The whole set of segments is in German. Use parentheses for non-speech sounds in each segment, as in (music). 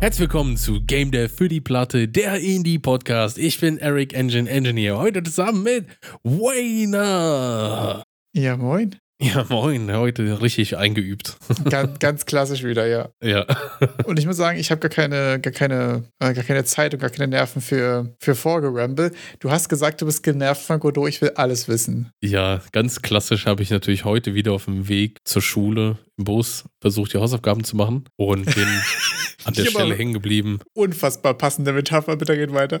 Herzlich willkommen zu Game Dev für die Platte, der Indie Podcast. Ich bin Eric Engine Engineer, heute zusammen mit Wayner. Ja, moin. Ja, moin, heute richtig eingeübt. Ganz, ganz klassisch wieder, ja. Ja. Und ich muss sagen, ich habe gar keine, gar keine, äh, gar keine Zeit und gar keine Nerven für, für Vorgeramble. Du hast gesagt, du bist genervt von Godot, ich will alles wissen. Ja, ganz klassisch habe ich natürlich heute wieder auf dem Weg zur Schule im Bus versucht, die Hausaufgaben zu machen und bin (laughs) an der Stelle hängen geblieben. Unfassbar passende Metapher, bitte geht weiter.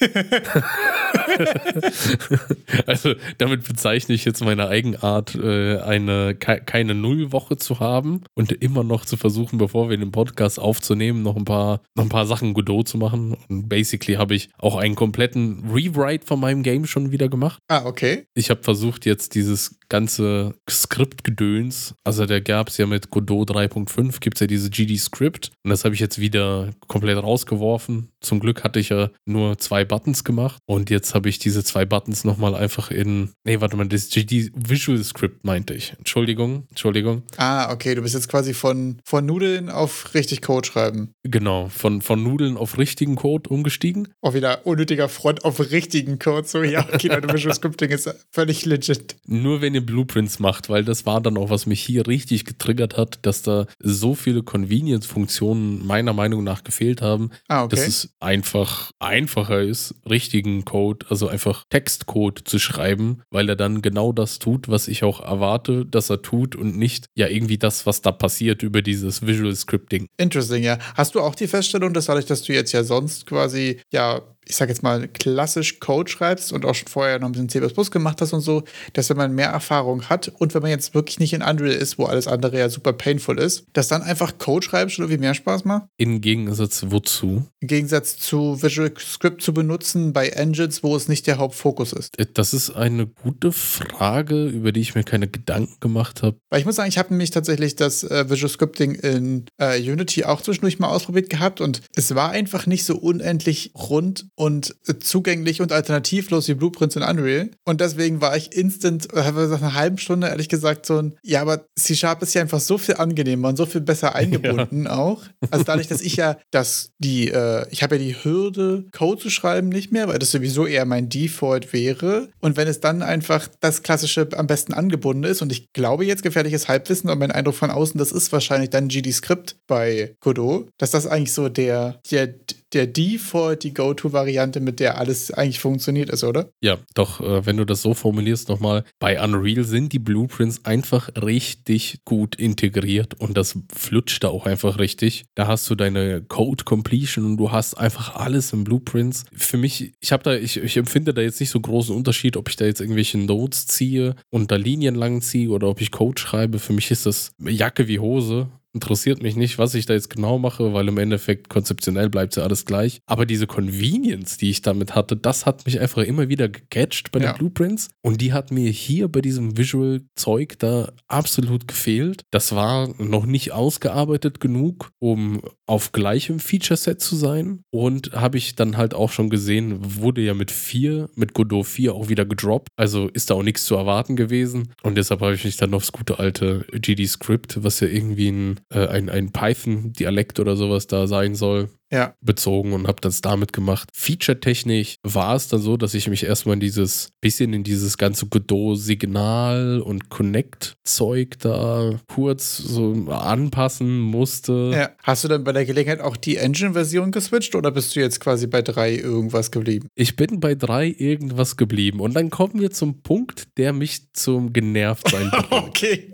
(laughs) (laughs) Also damit bezeichne ich jetzt meine Eigenart, äh, eine ke keine Nullwoche zu haben und immer noch zu versuchen, bevor wir den Podcast aufzunehmen, noch ein paar, noch ein paar Sachen Godot zu machen. Und basically habe ich auch einen kompletten Rewrite von meinem Game schon wieder gemacht. Ah, okay. Ich habe versucht, jetzt dieses ganze Skriptgedöns, also da gab es ja mit Godot 3.5, gibt es ja diese GD-Script und das habe ich jetzt wieder komplett rausgeworfen. Zum Glück hatte ich ja nur zwei Buttons gemacht und jetzt habe ich diese zwei Buttons nochmal einfach in, nee, warte mal, das GD Visual Script meinte ich. Entschuldigung, Entschuldigung. Ah, okay, du bist jetzt quasi von, von Nudeln auf richtig Code schreiben. Genau, von, von Nudeln auf richtigen Code umgestiegen. Auch wieder unnötiger Front auf richtigen Code. So, ja, okay, Leute, (laughs) Visual Scripting ist völlig legit. Nur wenn ihr Blueprints macht, weil das war dann auch, was mich hier richtig getriggert hat, dass da so viele Convenience-Funktionen meiner Meinung nach gefehlt haben, Ah, dass okay. es einfach einfacher ist, richtigen Code, also einfach Textcode zu schreiben, weil er dann genau das tut, was ich auch erwarte, dass er tut und nicht ja irgendwie das, was da passiert über dieses Visual Scripting. Interesting, ja. Hast du auch die Feststellung, dass dadurch, dass du jetzt ja sonst quasi, ja, ich sag jetzt mal, klassisch Code schreibst und auch schon vorher noch ein bisschen C gemacht hast und so, dass wenn man mehr Erfahrung hat und wenn man jetzt wirklich nicht in Unreal ist, wo alles andere ja super painful ist, dass dann einfach Code schreiben schon irgendwie mehr Spaß macht? Im Gegensatz wozu? Im Gegensatz zu Visual Script zu benutzen bei Engines, wo es nicht der Hauptfokus ist. Das ist eine gute Frage, über die ich mir keine Gedanken gemacht habe. Weil ich muss sagen, ich habe nämlich tatsächlich das äh, Visual Scripting in äh, Unity auch zwischendurch mal ausprobiert gehabt und es war einfach nicht so unendlich rund und zugänglich und alternativlos wie Blueprints in Unreal. Und deswegen war ich instant, äh, nach einer halben Stunde ehrlich gesagt so ein, ja, aber C-Sharp ist ja einfach so viel angenehmer und so viel besser (laughs) eingebunden auch. Also dadurch, dass ich ja das, die, äh, ich habe ja die Hürde, Code zu schreiben nicht mehr, weil das sowieso eher mein Default wäre. Und wenn es dann einfach das klassische am besten angebunden ist und ich glaube jetzt gefährliches Halbwissen und mein Eindruck von außen, das ist wahrscheinlich dann GD-Script bei Godot, dass das eigentlich so der, der, der Default, die Go-To-Variante, mit der alles eigentlich funktioniert ist, oder? Ja, doch, äh, wenn du das so formulierst nochmal, bei Unreal sind die Blueprints einfach richtig gut integriert und das flutscht da auch einfach richtig. Da hast du deine Code Completion und du hast einfach alles in Blueprints. Für mich, ich habe da, ich, ich empfinde da jetzt nicht so großen Unterschied, ob ich da jetzt irgendwelche Nodes ziehe und da Linien lang ziehe oder ob ich Code schreibe. Für mich ist das Jacke wie Hose. Interessiert mich nicht, was ich da jetzt genau mache, weil im Endeffekt konzeptionell bleibt ja alles gleich. Aber diese Convenience, die ich damit hatte, das hat mich einfach immer wieder gecatcht bei Ja. den Blueprints. Und die hat mir hier bei diesem Visual-Zeug da absolut gefehlt. Das war noch nicht ausgearbeitet genug, um auf gleichem Feature-Set zu sein. Und habe ich dann halt auch schon gesehen, wurde ja mit 4, mit Godot 4 auch wieder gedroppt. Also ist da auch nichts zu erwarten gewesen. Und deshalb habe ich mich dann aufs gute alte GD-Script, was ja irgendwie ein, äh, ein, ein Python-Dialekt oder sowas da sein soll, Ja. bezogen und habe das damit gemacht. Feature-technisch war es dann so, dass ich mich erstmal in dieses bisschen in dieses ganze Godot-Signal und Connect-Zeug da kurz so anpassen musste. ja. Hast du dann bei der Gelegenheit auch die Engine-Version geswitcht oder bist du jetzt quasi bei drei irgendwas geblieben? Ich bin bei drei irgendwas geblieben und dann kommen wir zum Punkt, der mich zum Genervtsein bringt. (laughs) Okay,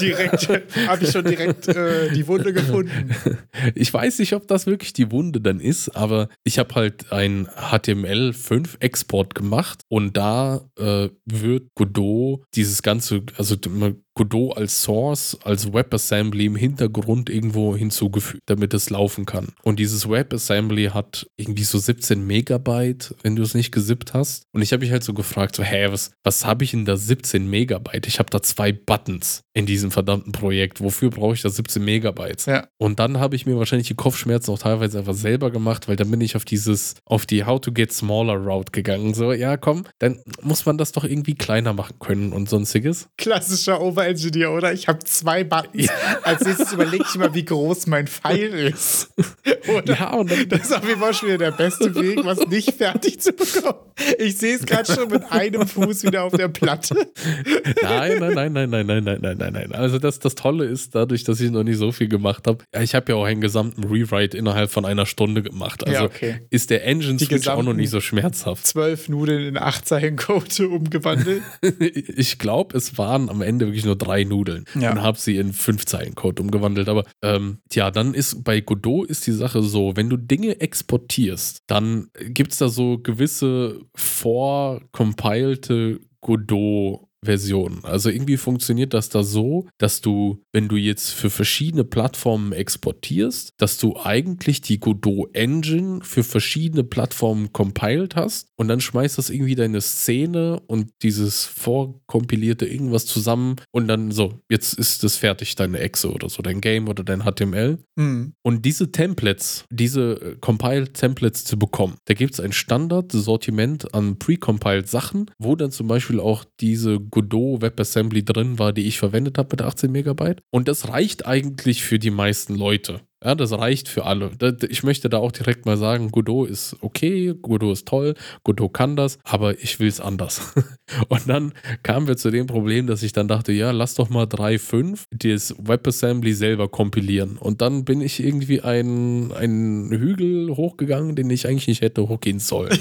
direkt habe ich schon direkt äh, die Wunde gefunden. (laughs) Ich weiß nicht, ob das wirklich die Wunde dann ist, aber ich habe halt ein HTML5-Export gemacht und da äh, wird Godot dieses ganze, also Godot als Source, als WebAssembly im Hintergrund irgendwo hinzugefügt, damit es laufen kann. Und dieses WebAssembly hat irgendwie so 17 Megabyte, wenn du es nicht gesippt hast. Und ich habe mich halt so gefragt, so, hä, was, was habe ich in da 17 Megabyte? Ich habe da zwei Buttons in diesem verdammten Projekt. Wofür brauche ich da 17 Megabytes? Ja. Und dann habe ich mir wahrscheinlich die Kopfschmerzen auch teilweise einfach selber gemacht, weil dann bin ich auf dieses, auf die How to get smaller Route gegangen. So, ja, komm, dann muss man das doch irgendwie kleiner machen können und sonstiges. Klassischer Engineer, oder? Ich habe zwei Buttons. Ja. Als nächstes überlege ich mal, wie groß mein Pfeil ist. (laughs) Oder? Ja, und dann, das ist auf jeden Fall schon wieder der beste Weg, was nicht fertig zu bekommen. Ich sehe es gerade schon mit einem Fuß wieder auf der Platte. Nein, nein, nein, nein, nein, nein, nein, nein, nein, nein. Also das, das Tolle ist, dadurch, dass ich noch nicht so viel gemacht habe, ich habe ja auch einen gesamten Rewrite innerhalb von einer Stunde gemacht. Also ja, okay. ist der Engine-Switch auch noch nicht so schmerzhaft. Zwölf Nudeln in acht Zeilen Code umgewandelt. (laughs) ich glaube, es waren am Ende wirklich nur drei Nudeln ja. und habe sie in fünf Zeilen Code umgewandelt. Aber ähm, ja, dann ist bei Godot ist die Sache so, wenn du Dinge exportierst, dann gibt es da so gewisse vorcompilte Godot Version. Also irgendwie funktioniert das da so, dass du, wenn du jetzt für verschiedene Plattformen exportierst, dass du eigentlich die Godot Engine für verschiedene Plattformen compiled hast und dann schmeißt das irgendwie deine Szene und dieses vorkompilierte irgendwas zusammen und dann so, jetzt ist das fertig, deine Exe oder so, dein Game oder dein HTML. Mhm. Und diese Templates, diese äh, compiled Templates zu bekommen, da gibt es ein Standard-Sortiment an precompiled Sachen, wo dann zum Beispiel auch diese Godot WebAssembly drin war, die ich verwendet habe mit 18 Megabyte. Und das reicht eigentlich für die meisten Leute. Ja, das reicht für alle. Ich möchte da auch direkt mal sagen, Godot ist okay, Godot ist toll, Godot kann das, aber ich will es anders. (laughs) Und dann kamen wir zu dem Problem, dass ich dann dachte, ja, lass doch mal 3.5 das WebAssembly selber kompilieren. Und dann bin ich irgendwie einen, einen Hügel hochgegangen, den ich eigentlich nicht hätte hochgehen sollen. (laughs)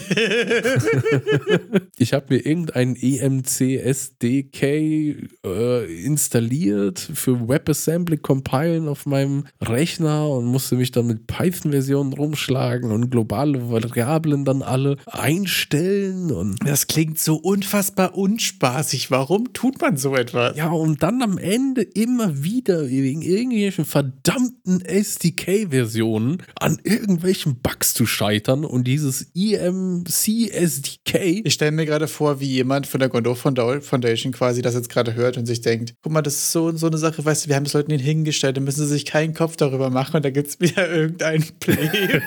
ich habe mir irgendein EMC SDK äh, installiert für WebAssembly compilen auf meinem Rechner und musste mich dann mit Python-Versionen rumschlagen und globale Variablen dann alle einstellen. Und das klingt so unfassbar unspaßig. Warum tut man so etwas? Ja, um dann am Ende immer wieder wegen irgendwelchen verdammten SDK-Versionen an irgendwelchen Bugs zu scheitern und dieses EMC SDK. Ich stelle mir gerade vor, wie jemand von der Godot Foundation quasi das jetzt gerade hört und sich denkt, guck mal, das ist so, so eine Sache, weißt du, wir haben es Leuten hingestellt, da müssen sie sich keinen Kopf darüber machen und da gibt es wieder irgendeinen Play, (laughs)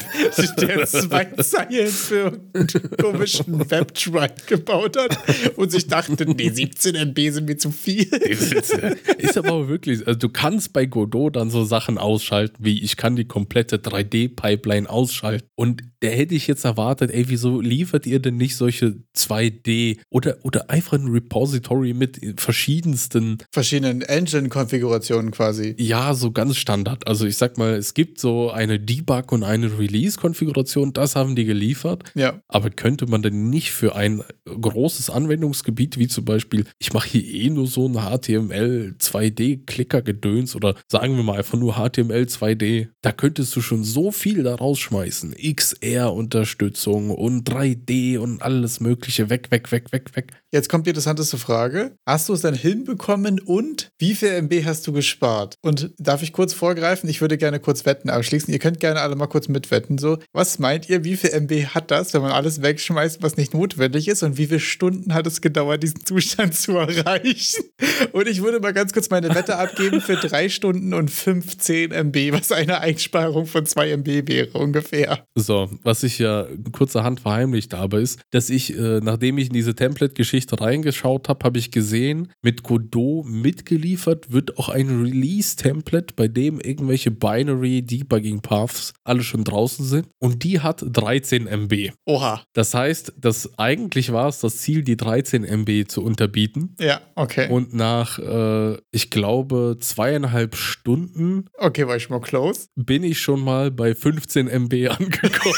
der zwei Zeilen für einen komischen Webtribe gebaut hat und sich dachte, nee, 17 MB sind mir zu viel. Ist aber auch wirklich, also du kannst bei Godot dann so Sachen ausschalten, wie ich kann die komplette 3D-Pipeline ausschalten. Und da hätte ich jetzt erwartet, ey, wieso liefert ihr denn nicht solche 2D oder, oder einfach ein Repository mit verschiedensten verschiedenen Engine-Konfigurationen quasi? Ja, so ganz Standard. Also ich sag mal, es gibt so eine Debug- und eine Release-Konfiguration, das haben die geliefert. Ja. Aber könnte man denn nicht für ein großes Anwendungsgebiet, wie zum Beispiel, ich mache hier eh nur so ein HTML 2D-Klicker-Gedöns oder sagen wir mal einfach nur HTML 2D, da könntest du schon so viel da rausschmeißen. XR-Unterstützung und 3D und alles Mögliche weg, weg, weg, weg, weg. Jetzt kommt die interessanteste Frage. Hast du es dann hinbekommen und wie viel MB hast du gespart? Und darf ich kurz vorgreifen? Ich würde gerne kurz Wetten abschließen. Ihr könnt gerne alle mal kurz mitwetten. So, was meint ihr, wie viel MB hat das, wenn man alles wegschmeißt, was nicht notwendig ist? Und wie viele Stunden hat es gedauert, diesen Zustand zu erreichen? Und ich würde mal ganz kurz meine Wette abgeben für drei Stunden und 15 MB, was eine Einsparung von 2 MB wäre ungefähr. So, was ich ja kurzerhand verheimlicht habe, ist, dass ich, äh, nachdem ich in diese Template-Geschichte reingeschaut habe, habe ich gesehen, mit Godot mitgeliefert wird auch ein Release-Template, bei dem irgendwelche Binary Debugging Paths alle schon draußen sind. Und die hat 13 MB. Oha. Das heißt, dass eigentlich war es das Ziel, die 13 MB zu unterbieten. Ja, okay. Und nach, äh, ich glaube, zweieinhalb Stunden. Okay, war ich mal close. Bin ich schon mal bei 15 MB (laughs) angekommen.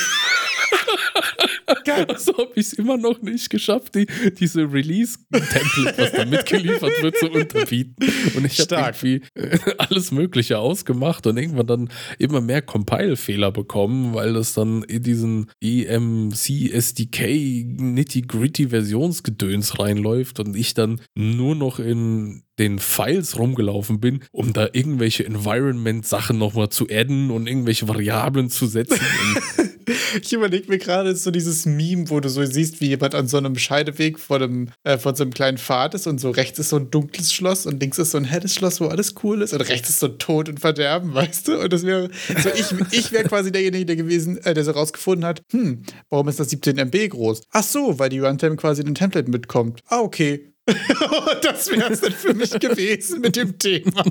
Geil. Also habe ich es immer noch nicht geschafft, die, diese Release-Template, was da mitgeliefert wird, zu unterbieten. Und ich habe irgendwie äh, alles Mögliche ausgemacht und irgendwann dann immer mehr Compile-Fehler bekommen, weil das dann in diesen EMC SDK nitty-gritty Versionsgedöns reinläuft und ich dann nur noch in den Files rumgelaufen bin, um da irgendwelche Environment-Sachen nochmal zu adden und irgendwelche Variablen zu setzen. (laughs) ich überlege mir gerade so dieses Meme, wo du so siehst, wie jemand an so einem Scheideweg vor, dem, äh, vor so einem kleinen Pfad ist und so rechts ist so ein dunkles Schloss und links ist so ein helles Schloss, wo alles cool ist und rechts ist so Tod und Verderben, (laughs) weißt du? Und das wäre so, ich, ich wäre quasi derjenige, der gewesen, äh, der so rausgefunden hat, hm, warum ist das 17 MB groß? Ach so, weil die Runtime quasi in den Template mitkommt. Ah, okay (laughs) das wäre es dann für mich gewesen mit dem Thema.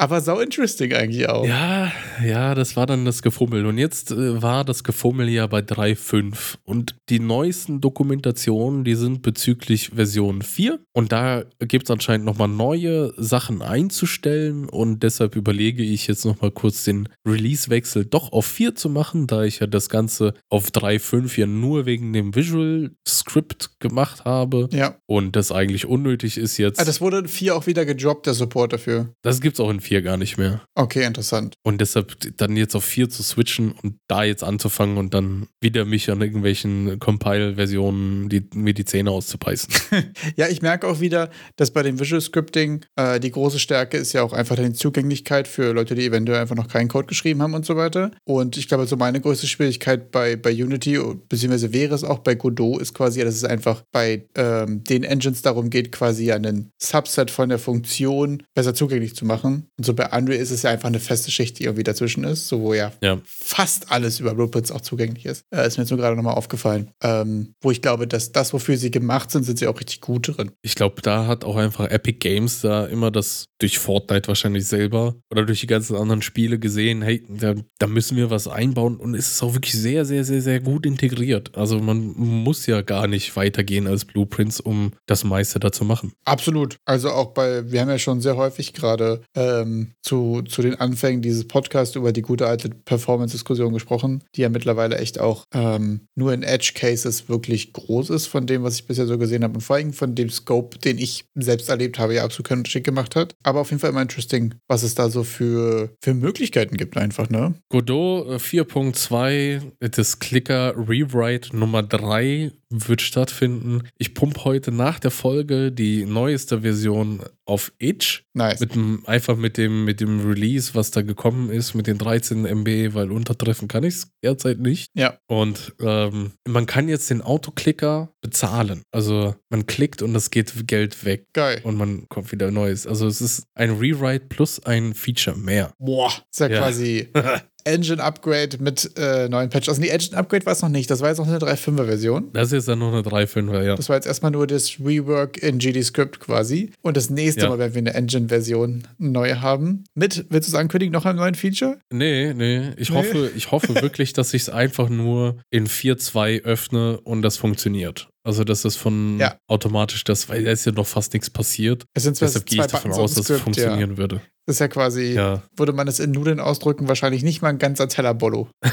Aber sau interesting eigentlich auch. Ja, ja, das war dann das Gefummel. Und jetzt äh, war das Gefummel ja bei 3.5. Und die neuesten Dokumentationen, die sind bezüglich Version 4. Und da gibt es anscheinend nochmal neue Sachen einzustellen. Und deshalb überlege ich jetzt nochmal kurz den Release-Wechsel doch auf 4 zu machen, da ich ja das Ganze auf 3.5 ja nur wegen dem Visual Script gemacht habe. Ja. Und das eigentlich unnötig ist jetzt. Ah, das wurde in 4 auch wieder gedroppt, der Support dafür. das gibt es auch in 4 gar nicht mehr. Okay, interessant. Und deshalb dann jetzt auf 4 zu switchen und da jetzt anzufangen und dann wieder mich an irgendwelchen Compile-Versionen die, mir die Zähne auszubeißen. (laughs) Ja, ich merke auch wieder, dass bei dem Visual Scripting äh, die große Stärke ist ja auch einfach die Zugänglichkeit für Leute, die eventuell einfach noch keinen Code geschrieben haben und so weiter. Und ich glaube, so meine größte Schwierigkeit bei, bei Unity, beziehungsweise wäre es auch bei Godot, ist quasi, dass es einfach bei ähm, den Engines darum geht, quasi einen Subset von der Funktion besser zugänglich zu machen. Und so bei Unreal ist es ja einfach eine feste Schicht, die irgendwie dazwischen ist, so wo ja Ja. fast alles über Blueprints auch zugänglich ist. Äh, ist mir jetzt nur gerade nochmal aufgefallen. Ähm, wo ich glaube, dass das, wofür sie gemacht sind, sind sie auch richtig gut drin. Ich glaube, da hat auch einfach Epic Games da immer das durch Fortnite wahrscheinlich selber oder durch die ganzen anderen Spiele gesehen, hey, da, da müssen wir was einbauen und es ist auch wirklich sehr, sehr, sehr, sehr gut integriert. Also man muss ja gar nicht weitergehen als Blueprints, um das meiste da zu machen. Absolut. Also auch bei, wir haben ja schon sehr häufig gerade ähm, zu, zu den Anfängen dieses Podcasts über die gute alte Performance-Diskussion gesprochen, die ja mittlerweile echt auch ähm, nur in Edge-Cases wirklich groß ist von dem, was ich bisher so gesehen habe und vor allem von dem Scope, den ich selbst erlebt habe, ja absolut keinen Unterschied gemacht hat. Aber auf jeden Fall immer interesting, was es da so für, für Möglichkeiten gibt einfach, ne? Godot äh, 4.2, das Clicker Rewrite Nummer 3 wird stattfinden. Ich pumpe heute nach der Folge die neueste Version auf Itch. Nice. Mit dem, einfach mit dem, mit dem Release, was da gekommen ist, mit den 13 MB, weil untertreffen kann ich es derzeit nicht. Ja. Und ähm, man kann jetzt den Autoclicker bezahlen. Also man klickt und es geht Geld weg. Geil. Und man kommt wieder Neues. Also es ist ein Rewrite plus ein Feature mehr. Boah. Ist ja, Ja. quasi (laughs) Engine Upgrade mit äh, neuen Patches. Also die Engine Upgrade war es noch nicht. Das war jetzt noch eine 3.5er Version. Das ist jetzt dann noch eine 3.5er, ja. Das war jetzt erstmal nur das Rework in GD-Script quasi. Und das nächste Ja. Mal werden wir eine Engine-Version neu haben. Mit, willst du es ankündigen, noch einem neuen Feature? Nee, nee. Ich Nee. hoffe, ich hoffe wirklich, dass ich es einfach nur in 4.2 öffne und das funktioniert. Also, dass das von Ja. automatisch das, weil da ist ja noch fast nichts passiert. Es sind zwar Deshalb gehe ich zwei davon aus, dass es funktionieren würde. Ja. Das ist ja quasi, Ja. würde man es in Nudeln ausdrücken, wahrscheinlich nicht mal ein ganzer Teller Bollo. (laughs)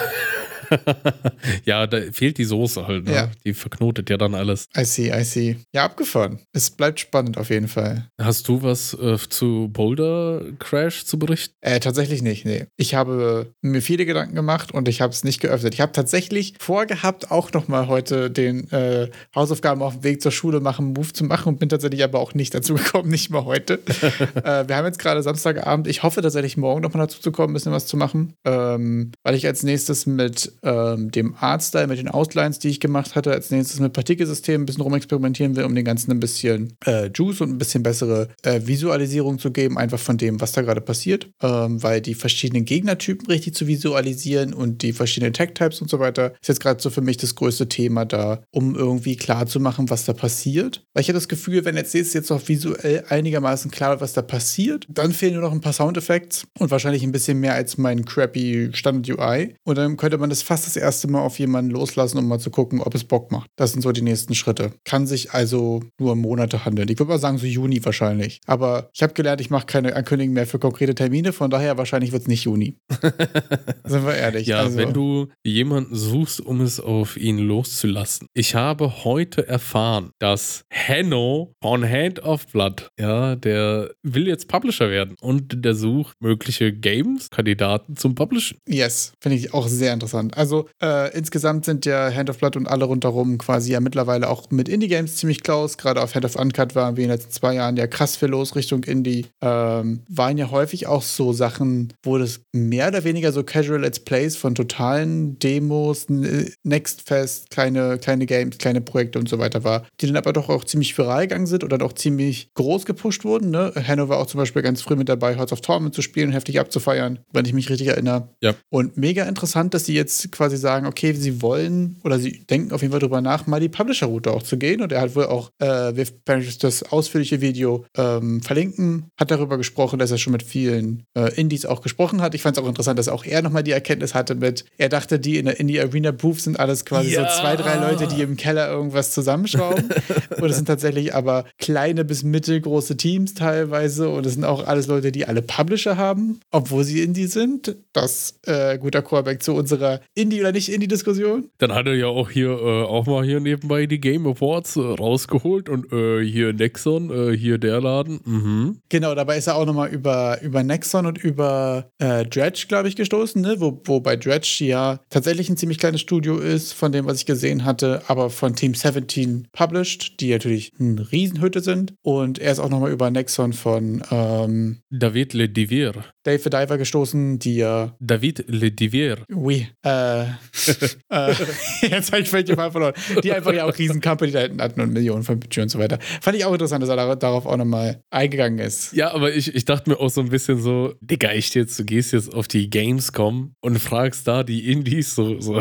(laughs) ja, da fehlt die Soße halt. Ne? Ja. Die verknotet ja dann alles. I see, I see. Ja, abgefahren. Es bleibt spannend auf jeden Fall. Hast du was äh, zu Boulder Crash zu berichten? Äh, tatsächlich nicht, nee. Ich habe mir viele Gedanken gemacht und ich habe es nicht geöffnet. Ich habe tatsächlich vorgehabt, auch nochmal heute den äh, Hausaufgaben auf dem Weg zur Schule machen, Move zu machen und bin tatsächlich aber auch nicht dazu (laughs) gekommen, nicht mal heute. (laughs) äh, wir haben jetzt gerade Samstagabend. Ich hoffe tatsächlich morgen nochmal dazu zu kommen, ein bisschen was zu machen, ähm, weil ich als nächstes mit ähm, dem Artstyle, mit den Outlines, die ich gemacht hatte, als nächstes mit Partikelsystemen ein bisschen rumexperimentieren will, um den Ganzen ein bisschen äh, Juice und ein bisschen bessere äh, Visualisierung zu geben, einfach von dem, was da gerade passiert, ähm, weil die verschiedenen Gegnertypen richtig zu visualisieren und die verschiedenen Tag-Types und so weiter ist jetzt gerade so für mich das größte Thema da, um irgendwie klar zu machen, was da passiert. Weil ich habe das Gefühl, wenn jetzt jetzt, jetzt noch visuell einigermaßen klar was da passiert, dann fehlen nur noch ein paar Soundeffekte und wahrscheinlich ein bisschen mehr als mein crappy Standard-UI. Und dann könnte man das fast das erste Mal auf jemanden loslassen, um mal zu gucken, ob es Bock macht. Das sind so die nächsten Schritte. Kann sich also nur Monate handeln. Ich würde mal sagen, so Juni wahrscheinlich. Aber ich habe gelernt, ich mache keine Ankündigungen mehr für konkrete Termine, von daher wahrscheinlich wird es nicht Juni. (laughs) Sind wir ehrlich. Ja, also, wenn du jemanden suchst, um es auf ihn loszulassen. Ich habe heute erfahren, dass Hanno von Hand of Blood, ja, der will jetzt Publisher werden und der sucht mögliche Games-Kandidaten zum Publishen. Yes, finde ich auch sehr interessant. Also äh, insgesamt sind ja Hand of Blood und alle rundherum quasi ja mittlerweile auch mit Indie-Games ziemlich close. Gerade auf Hand of Uncut waren wir in den letzten zwei Jahren ja krass viel los Richtung Indie. Ähm, waren ja häufig auch so Sachen, wo das mehr oder weniger so Casual Let's Plays von totalen Demos, N- Next Fest, kleine, kleine Games, kleine Projekte und so weiter war, die dann aber doch auch ziemlich viral gegangen sind oder auch ziemlich groß gepusht wurden. Ne? Hanno war auch zum Beispiel ganz früh mit dabei, Hearts of Torment zu spielen, heftig abzufeiern, wenn ich mich richtig erinnere. Ja. Und mega interessant, dass sie jetzt jetzt quasi sagen, okay, sie wollen oder sie denken auf jeden Fall drüber nach, mal die Publisher-Route auch zu gehen. Und er hat wohl auch, äh, wir werden das ausführliche Video ähm, verlinken, hat darüber gesprochen, dass er schon mit vielen äh, Indies auch gesprochen hat. Ich fand es auch interessant, dass auch er nochmal die Erkenntnis hatte mit, er dachte, die in der Indie Arena Booth sind alles quasi ja. so zwei, drei Leute, die im Keller irgendwas zusammenschrauben. (laughs) und es sind tatsächlich aber kleine bis mittelgroße Teams teilweise. Und es sind auch alles Leute, die alle Publisher haben, obwohl sie Indie sind. Das äh, guter Callback zu unserer Indie- oder Nicht-Indie-Diskussion. Dann hat er ja auch hier äh, auch mal hier nebenbei die Game Awards äh, rausgeholt und äh, hier Nexon, äh, hier der Laden. Mhm. Genau, dabei ist er auch nochmal über, über Nexon und über äh, Dredge, glaube ich, gestoßen, ne? Wo, wo bei Dredge ja tatsächlich ein ziemlich kleines Studio ist, von dem, was ich gesehen hatte, aber von Team 17 published, die natürlich eine Riesenhütte sind. Und er ist auch nochmal über Nexon von ähm, David Ledivier. Dave the Diver gestoßen, die ja. David Ledivier. Oui. Äh, (laughs) äh, jetzt habe ich völlig den Fall verloren. Die einfach ja auch riesen Company da hinten hatten und Millionen von Budget und so weiter. Fand ich auch interessant, dass er darauf auch nochmal eingegangen ist. Ja, aber ich, ich dachte mir auch so ein bisschen so, Digga, ich jetzt, du gehst jetzt auf die Gamescom und fragst da die Indies so, so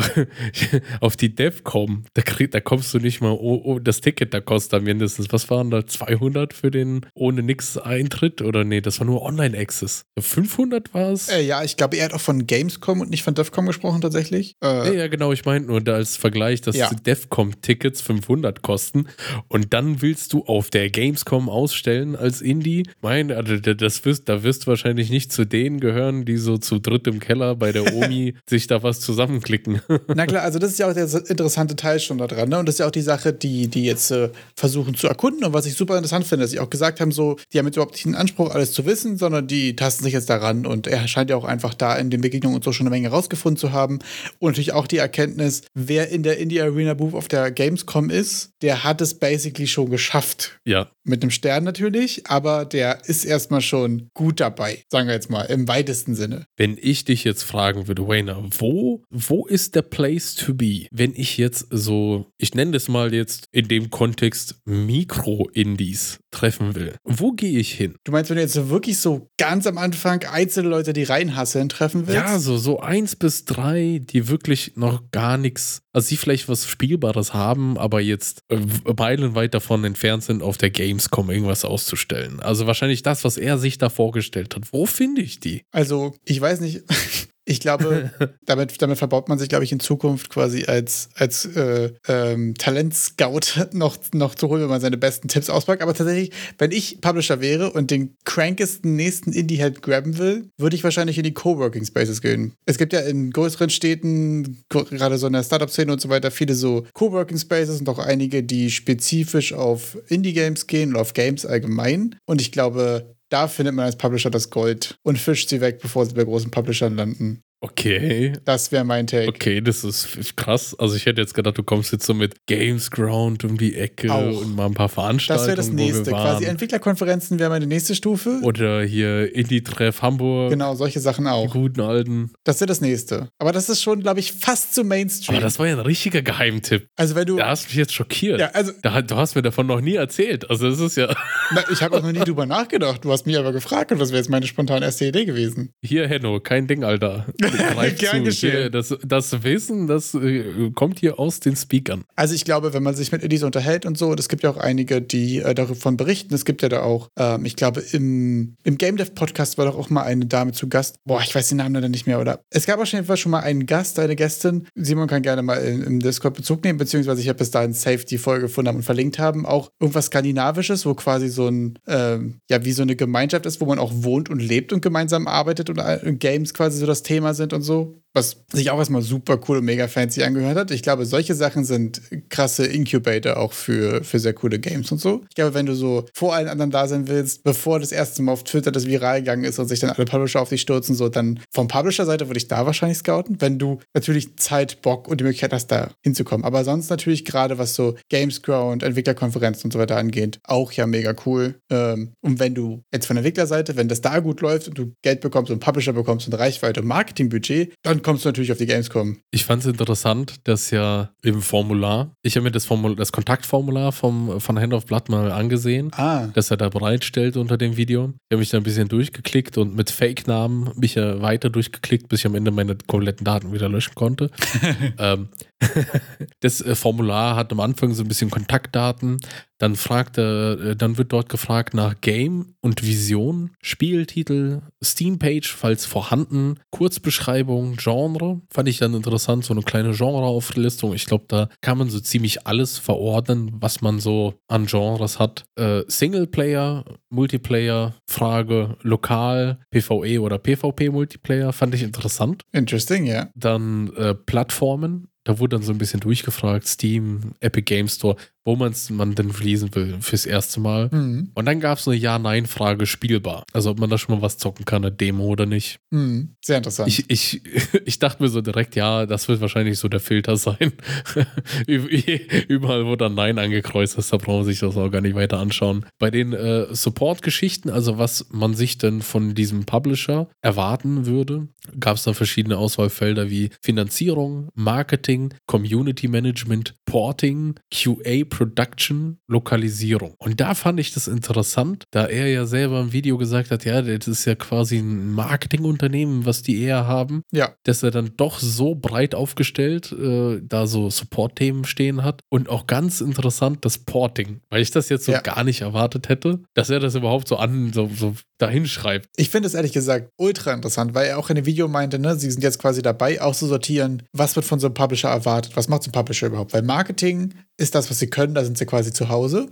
(laughs) auf die DevCom. Da, krieg, da kommst du nicht mal, oh, oh, das Ticket, da kostet da mindestens, was waren da, 200 für den ohne nix Eintritt? Oder nee, das war nur Online-Access. 500 war es? Äh, ja, ich glaube, er hat auch von Gamescom und nicht von DevCom gesprochen tatsächlich. Äh, ja, ja, genau, ich meinte nur da als Vergleich, dass ja. DevCom-Tickets 500 kosten und dann willst du auf der Gamescom ausstellen als Indie. Mein, also das wirst, da wirst du wahrscheinlich nicht zu denen gehören, die so zu dritt im Keller bei der Omi (laughs) sich da was zusammenklicken. Na klar, also das ist ja auch der interessante Teil schon da dran. Ne? Und das ist ja auch die Sache, die, die jetzt äh, versuchen zu erkunden. Und was ich super interessant finde, dass sie auch gesagt haben, so, die haben jetzt überhaupt nicht den Anspruch, alles zu wissen, sondern die tasten sich jetzt daran. Und er scheint ja auch einfach da in den Begegnungen und so schon eine Menge rausgefunden zu haben. Und natürlich auch die Erkenntnis, wer in der Indie Arena Booth auf der Gamescom ist, der hat es basically schon geschafft. Ja. Mit einem Stern natürlich, aber der ist erstmal schon gut dabei, sagen wir jetzt mal, im weitesten Sinne. Wenn ich dich jetzt fragen würde, Wayner, wo, wo ist der Place to be, wenn ich jetzt so, ich nenne das mal jetzt in dem Kontext Mikro-Indies treffen will? Wo gehe ich hin? Du meinst, wenn du jetzt wirklich so ganz am Anfang einzelne Leute, die reinhasseln, treffen willst? Ja, so, so eins bis drei, die wirklich noch gar nichts, also sie vielleicht was Spielbares haben, aber jetzt äh, meilenweit davon entfernt sind, auf der Gamescom irgendwas auszustellen. Also wahrscheinlich das, was er sich da vorgestellt hat. Wo finde ich die? Also, ich weiß nicht. (laughs) Ich glaube, (laughs) damit, damit verbaut man sich, glaube ich, in Zukunft quasi als, als äh, ähm, Talentscout (laughs) noch, noch zu holen, wenn man seine besten Tipps auspackt. Aber tatsächlich, wenn ich Publisher wäre und den crankesten nächsten Indie-Head graben will, würde ich wahrscheinlich in die Coworking Spaces gehen. Es gibt ja in größeren Städten, gerade so in der Startup-Szene und so weiter, viele so Coworking Spaces und auch einige, die spezifisch auf Indie-Games gehen oder auf Games allgemein. Und ich glaube, da findet man als Publisher das Gold und fischt sie weg, bevor sie bei großen Publishern landen. Okay. Das wäre mein Take. Okay, das ist krass. Also ich hätte jetzt gedacht, du kommst jetzt so mit Games Ground um die Ecke Auch. und mal ein paar Veranstaltungen. Das wäre das nächste. Quasi Entwicklerkonferenzen wäre meine nächste Stufe. Oder hier Indie-Treff Hamburg. Genau, solche Sachen auch. Die guten alten. Das wäre das nächste. Aber das ist schon, glaube ich, fast zu Mainstream. Aber das war ja ein richtiger Geheimtipp. Also wenn du. Da hast du mich jetzt schockiert. Ja, also. Da, du hast mir davon noch nie erzählt. Also das ist ja. (laughs) Na, ich habe auch noch nie drüber nachgedacht. Du hast mich aber gefragt und das wäre jetzt meine spontane erste Idee gewesen. Hier, Henno, kein Ding, Alter. (laughs) (laughs) Gern geschehen. Das, das Wissen, das äh, kommt hier aus den Speakern. Also ich glaube, wenn man sich mit Elise unterhält und so, es gibt ja auch einige, die äh, davon berichten. Es gibt ja da auch, ähm, ich glaube, im, im Game Dev Podcast war doch auch mal eine Dame zu Gast. Boah, ich weiß den Namen leider nicht mehr, oder? Es gab auf jeden Fall schon mal einen Gast, eine Gästin. Simon kann gerne mal im, im Discord Bezug nehmen, beziehungsweise ich habe bis dahin safe die Folge gefunden haben und verlinkt haben. Auch irgendwas Skandinavisches, wo quasi so ein, ähm, ja, wie so eine Gemeinschaft ist, wo man auch wohnt und lebt und gemeinsam arbeitet und äh, Games quasi so das Thema sind und so was sich auch erstmal super cool und mega fancy angehört hat. Ich glaube, solche Sachen sind krasse Incubator auch für, für sehr coole Games und so. Ich glaube, wenn du so vor allen anderen da sein willst, bevor das erste Mal auf Twitter das viral gegangen ist und sich dann alle Publisher auf dich stürzen, so, dann vom Publisher-Seite würde ich da wahrscheinlich scouten, wenn du natürlich Zeit, Bock und die Möglichkeit hast, da hinzukommen. Aber sonst natürlich gerade, was so Gamesground, Entwicklerkonferenzen und so weiter angeht, auch ja mega cool. Ähm, und wenn du jetzt von der Entwicklerseite, wenn das da gut läuft und du Geld bekommst und Publisher bekommst und Reichweite und Marketingbudget, dann kommst du natürlich auf die Gamescom. Ich fand es interessant, dass ja im Formular, ich habe mir das, Formular, das Kontaktformular vom, von Hand of Blood mal angesehen, Ah, das er da bereitstellt unter dem Video. Ich habe mich da ein bisschen durchgeklickt und mit Fake-Namen mich ja weiter durchgeklickt, bis ich am Ende meine kompletten Daten wieder löschen konnte. (laughs) ähm, (laughs) das äh, Formular hat am Anfang so ein bisschen Kontaktdaten. Dann fragt er, äh, dann wird dort gefragt nach Game und Vision, Spieltitel, Steam-Page, falls vorhanden, Kurzbeschreibung, Genre. Fand ich dann interessant, so eine kleine Genreauflistung. Ich glaube, da kann man so ziemlich alles verordnen, was man so an Genres hat. Äh, Singleplayer, Multiplayer, Frage, lokal, PvE oder PvP-Multiplayer, fand ich interessant. interesting, ja. Dann äh, Plattformen. Da wurde dann so ein bisschen durchgefragt, Steam, Epic Game Store, wo man's, man denn fließen will fürs erste Mal. Mhm. Und dann gab es eine Ja-Nein-Frage spielbar. Also ob man da schon mal was zocken kann, eine Demo oder nicht. Mhm. Sehr interessant. Ich, ich, (laughs) ich dachte mir so direkt, ja, das wird wahrscheinlich so der Filter (laughs) sein. (laughs) Überall, wo dann Nein angekreuzt ist, da braucht man sich das auch gar nicht weiter anschauen. Bei den äh, Support-Geschichten, also was man sich denn von diesem Publisher erwarten würde, gab es da verschiedene Auswahlfelder wie Finanzierung, Marketing, Community Management, Porting, QA Production, Lokalisierung. Und da fand ich das interessant, da er ja selber im Video gesagt hat, ja, das ist ja quasi ein Marketingunternehmen, was die eher haben, ja, dass er dann doch so breit aufgestellt äh, da so Support-Themen stehen hat. Und auch ganz interessant das Porting, weil ich das jetzt so Ja. gar nicht erwartet hätte, dass er das überhaupt so an, so, so dahin schreibt. Ich finde es ehrlich gesagt ultra interessant, weil er auch in dem Video meinte, ne, sie sind jetzt quasi dabei, auszusortieren, was wird von so einem Publisher erwartet, was macht so ein Publisher überhaupt, weil Marketing ist das, was sie können, da sind sie quasi zu Hause.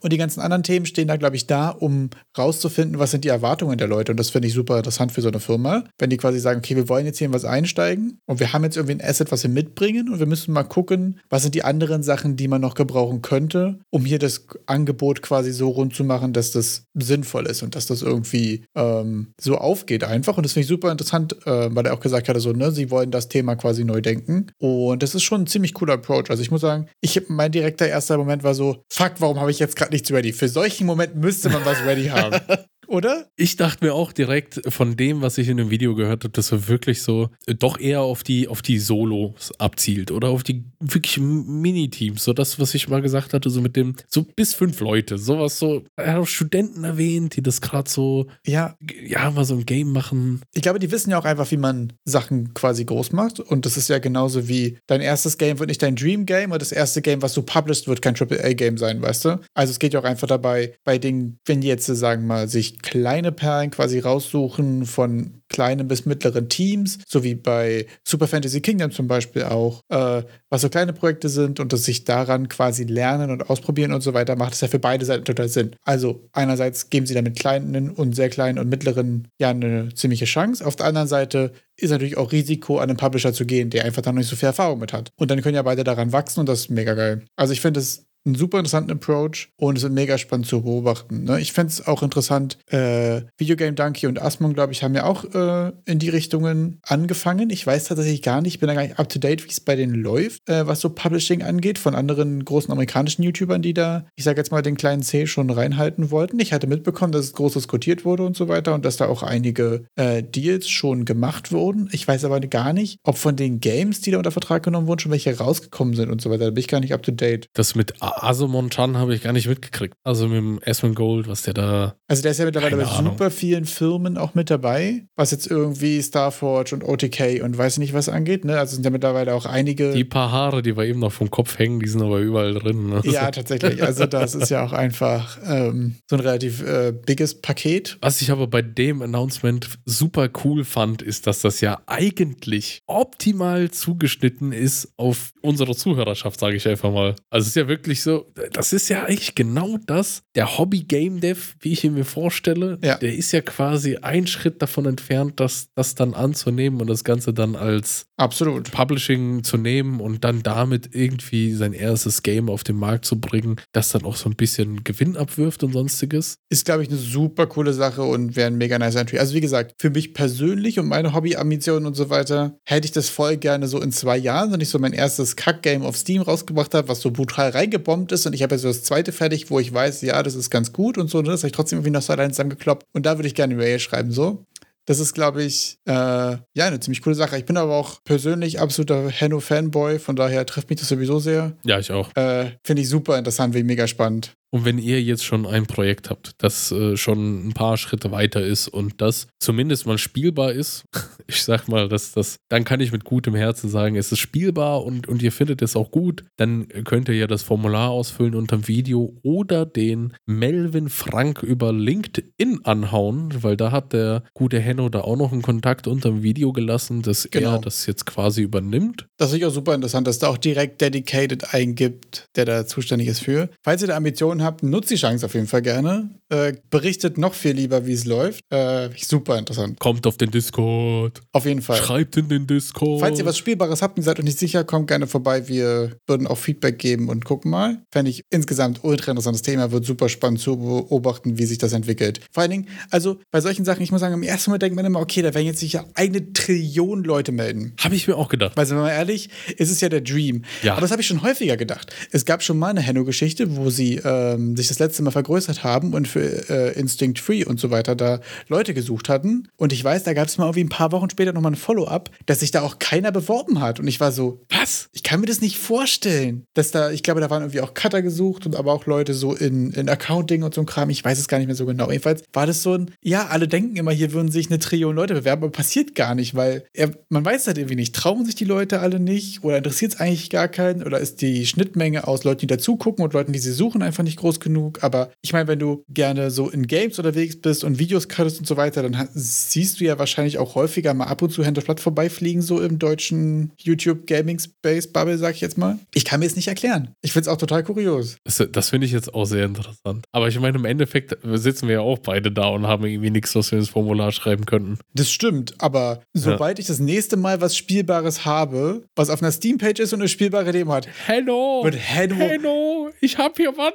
Und die ganzen anderen Themen stehen da, glaube ich, da, um rauszufinden, was sind die Erwartungen der Leute. Und das finde ich super interessant für so eine Firma, wenn die quasi sagen, okay, wir wollen jetzt hier in was einsteigen und wir haben jetzt irgendwie ein Asset, was wir mitbringen und wir müssen mal gucken, was sind die anderen Sachen, die man noch gebrauchen könnte, um hier das Angebot quasi so rund zu machen, dass das sinnvoll ist und dass das irgendwie ähm, so aufgeht einfach. Und das finde ich super interessant, äh, weil er auch gesagt hatte, so, ne, sie wollen das Thema quasi neu denken. Und das ist schon ein ziemlich cooler Approach. Also ich muss sagen, ich mein direkter erster Moment war so, fuck, warum habe ich jetzt gerade nichts ready? Für solchen Moment müsste man was ready haben. (laughs) Oder? Ich dachte mir auch direkt von dem, was ich in dem Video gehört habe, dass er wirklich so äh, doch eher auf die, auf die Solos abzielt oder auf die wirklich Miniteams. So das, was ich mal gesagt hatte, so mit dem, so bis fünf Leute. Sowas so, er hat auch Studenten erwähnt, die das gerade so, Ja, ja, mal so ein Game machen. ich glaube, die wissen ja auch einfach, wie man Sachen quasi groß macht. Und das ist ja genauso wie dein erstes Game wird nicht dein Dream Game und das erste Game, was du published, wird kein AAA-Game sein, weißt du? Also es geht ja auch einfach dabei, bei den, wenn die jetzt, sagen mal, sich kleine Perlen quasi raussuchen von kleinen bis mittleren Teams, so wie bei Super Fantasy Kingdom zum Beispiel auch, äh, was so kleine Projekte sind und das sich daran quasi lernen und ausprobieren und so weiter, macht es ja für beide Seiten total Sinn. Also einerseits geben sie damit kleinen und sehr kleinen und mittleren ja eine ziemliche Chance. Auf der anderen Seite ist natürlich auch Risiko, an einen Publisher zu gehen, der einfach dann noch nicht so viel Erfahrung mit hat. Und dann können ja beide daran wachsen und das ist mega geil. Also ich finde es einen super interessanten Approach und es ist mega spannend zu beobachten. Ne? Ich fände es auch interessant, äh, Videogame Donkey und Asmon, glaube ich, haben ja auch äh, in die Richtungen angefangen. Ich weiß tatsächlich gar nicht, ich bin da gar nicht up to date, wie es bei denen läuft, äh, was so Publishing angeht, von anderen großen amerikanischen YouTubern, die da, ich sage jetzt mal, den kleinen C schon reinhalten wollten. Ich hatte mitbekommen, dass es groß diskutiert wurde und so weiter und dass da auch einige äh, Deals schon gemacht wurden. Ich weiß aber gar nicht, ob von den Games, die da unter Vertrag genommen wurden, schon welche rausgekommen sind und so weiter. Da bin ich gar nicht up to date. Das mit Asomon Chan habe ich gar nicht mitgekriegt. Also mit dem Asmon Gold, was der da. Also der ist ja mittlerweile bei super vielen Firmen auch mit dabei, was jetzt irgendwie Starforge und OTK und weiß nicht was angeht. Ne? Also sind ja mittlerweile auch einige. Die paar Haare, die wir eben noch vom Kopf hängen, die sind aber überall drin. Ne? ja, tatsächlich. Also (laughs) das ist ja auch einfach ähm, so ein relativ äh, biges Paket. Was ich aber bei dem Announcement super cool fand, ist, dass das ja eigentlich optimal zugeschnitten ist auf unsere Zuhörerschaft, sage ich einfach mal. Also es ist ja wirklich so, das ist ja eigentlich genau das. Der Hobby-Game-Dev, wie ich ihn mir vorstelle, Ja. der ist ja quasi ein Schritt davon entfernt, das, das dann anzunehmen und das Ganze dann als Absolut. Publishing zu nehmen und dann damit irgendwie sein erstes Game auf den Markt zu bringen, das dann auch so ein bisschen Gewinn abwirft und sonstiges. Ist, glaube ich, eine super coole Sache und wäre ein mega nice Entry. Also, wie gesagt, für mich persönlich und meine Hobby-Ambitionen und so weiter, hätte ich das voll gerne so in zwei Jahren, wenn ich so mein erstes Kack-Game auf Steam rausgebracht habe, was so brutal reingebombt ist und ich habe jetzt so das zweite fertig, wo ich weiß, ja, das ist ganz gut und so, ne, das habe ich trotzdem irgendwie noch so allein zusammengekloppt und da würde ich gerne eine Mail schreiben, so. Das ist, glaube ich, äh, ja, eine ziemlich coole Sache. Ich bin aber auch persönlich absoluter Henno-Fanboy, von daher trifft mich das sowieso sehr. Ja, ich auch. Äh, Finde ich super interessant, wie mega spannend. Und wenn ihr jetzt schon ein Projekt habt, das äh, schon ein paar Schritte weiter ist und das zumindest mal spielbar ist, (laughs) ich sag mal, dass das, dann kann ich mit gutem Herzen sagen, es ist spielbar und, und ihr findet es auch gut, dann könnt ihr ja das Formular ausfüllen unter dem Video oder den Melvin Frank über LinkedIn anhauen, weil da hat der gute Henno da auch noch einen Kontakt unter dem Video gelassen, dass Genau. er das jetzt quasi übernimmt. Das ich auch super interessant, dass da auch direkt Dedicated eingibt, der da zuständig ist für. Falls ihr da Ambitionen habt, nutzt die Chance auf jeden Fall gerne. Äh, berichtet noch viel lieber, wie es läuft. Äh, super interessant. Kommt auf den Discord, Auf jeden Fall. schreibt in den Discord. Falls ihr was Spielbares habt und seid euch nicht sicher, kommt gerne vorbei. Wir würden auch Feedback geben und gucken mal. Fände ich insgesamt ultra interessantes Thema. Wird super spannend zu beobachten, wie sich das entwickelt. Vor allen Dingen, also bei solchen Sachen, ich muss sagen, im ersten Moment denkt man immer, okay, da werden jetzt sicher eine Trillion Leute melden. Habe ich mir auch gedacht. Weil, sind wir mal ehrlich, es ist ja der Dream. Ja. Aber das habe ich schon häufiger gedacht. Es gab schon mal eine Henno-Geschichte, wo sie ähm, sich das letzte Mal vergrößert haben und für äh, Instinct Free und so weiter da Leute gesucht hatten. Und ich weiß, da gab es mal irgendwie ein paar Wochen später nochmal ein Follow-up, dass sich da auch keiner beworben hat. Und ich war so, Was? ich kann mir das nicht vorstellen. Dass da, ich glaube, da waren irgendwie auch Cutter gesucht und aber auch Leute so in, in Accounting und so ein Kram. Ich weiß es gar nicht mehr so genau. Jedenfalls war das so ein, ja, alle denken immer, hier würden sich eine Trillion Leute bewerben, aber passiert gar nicht, weil er, man weiß halt irgendwie nicht. Trauen sich die Leute alle nicht oder interessiert es eigentlich gar keinen oder ist die Schnittmenge aus Leuten, die dazugucken und Leuten, die sie suchen, einfach nicht groß genug. Aber ich meine, wenn du gerne so in Games unterwegs bist und Videos cuttest und so weiter, dann siehst du ja wahrscheinlich auch häufiger mal ab und zu Hand of Blood vorbeifliegen, so im deutschen YouTube Gaming Space Bubble, sag ich jetzt mal. Ich kann mir es nicht erklären. Ich finde es auch total kurios. Das, das finde ich jetzt auch sehr interessant. Aber ich meine, im Endeffekt sitzen wir ja auch beide da und haben irgendwie nichts, was wir ins Formular schreiben könnten. Das stimmt, aber sobald ich das nächste Mal was Spielbares habe, was auf einer Steam-Page ist und eine spielbare Demo hat, Hello! Henno Hello! Ich hab hier was!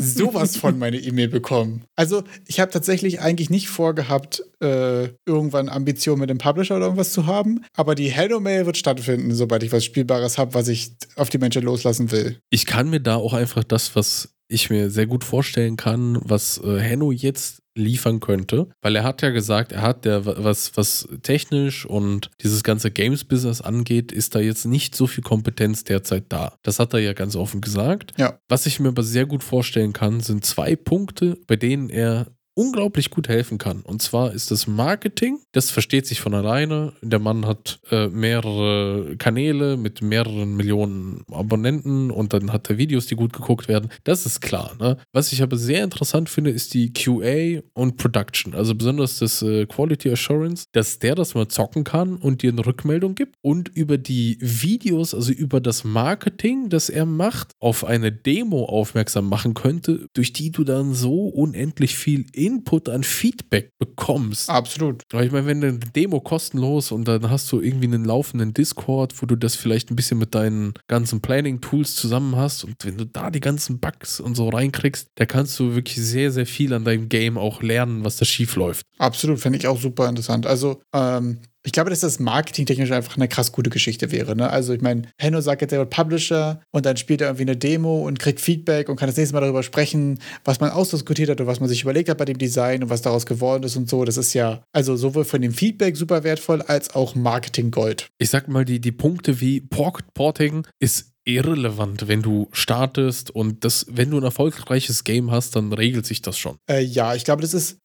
Sowas von meine E-Mail bekommen. Also, ich habe tatsächlich eigentlich nicht vorgehabt, äh, irgendwann Ambitionen mit dem Publisher oder irgendwas zu haben, aber die Hello-Mail wird stattfinden, sobald ich was Spielbares habe, was ich auf die Menschen loslassen will. Ich kann mir da auch einfach das, was ich mir sehr gut vorstellen kann, was äh, Henno jetzt liefern könnte, weil er hat ja gesagt, er hat der was was technisch und dieses ganze Games Business angeht, ist da jetzt nicht so viel Kompetenz derzeit da. Das hat er ja ganz offen gesagt. Ja. Was ich mir aber sehr gut vorstellen kann, sind zwei Punkte, bei denen er unglaublich gut helfen kann. Und zwar ist das Marketing. Das versteht sich von alleine. Der Mann hat äh, mehrere Kanäle mit mehreren Millionen Abonnenten und dann hat er Videos, die gut geguckt werden. Das ist klar. Ne? Was ich aber sehr interessant finde, ist die QA und Production. Also besonders das äh, Quality Assurance, dass der das mal zocken kann und dir eine Rückmeldung gibt und über die Videos, also über das Marketing, das er macht, auf eine Demo aufmerksam machen könnte, durch die du dann so unendlich viel Input an Feedback bekommst. Absolut. Aber ich meine, wenn eine Demo kostenlos und dann hast du irgendwie einen laufenden Discord, wo du das vielleicht ein bisschen mit deinen ganzen Planning-Tools zusammen hast und wenn du da die ganzen Bugs und so reinkriegst, da kannst du wirklich sehr, sehr viel an deinem Game auch lernen, was da schief läuft. Absolut, fände ich auch super interessant. Also, ähm, ich glaube, dass das marketingtechnisch einfach eine krass gute Geschichte wäre. Ne? Also, ich meine, Henno sagt jetzt, er wird Publisher und dann spielt er irgendwie eine Demo und kriegt Feedback und kann das nächste Mal darüber sprechen, was man ausdiskutiert hat und was man sich überlegt hat bei dem Design und was daraus geworden ist und so. Das ist ja also sowohl von dem Feedback super wertvoll als auch Marketing Gold. Ich sag mal, die, die Punkte wie Porting ist irrelevant, wenn du startest und das, wenn du ein erfolgreiches Game hast, dann regelt sich das schon. Äh, ja, ich glaube, das ist,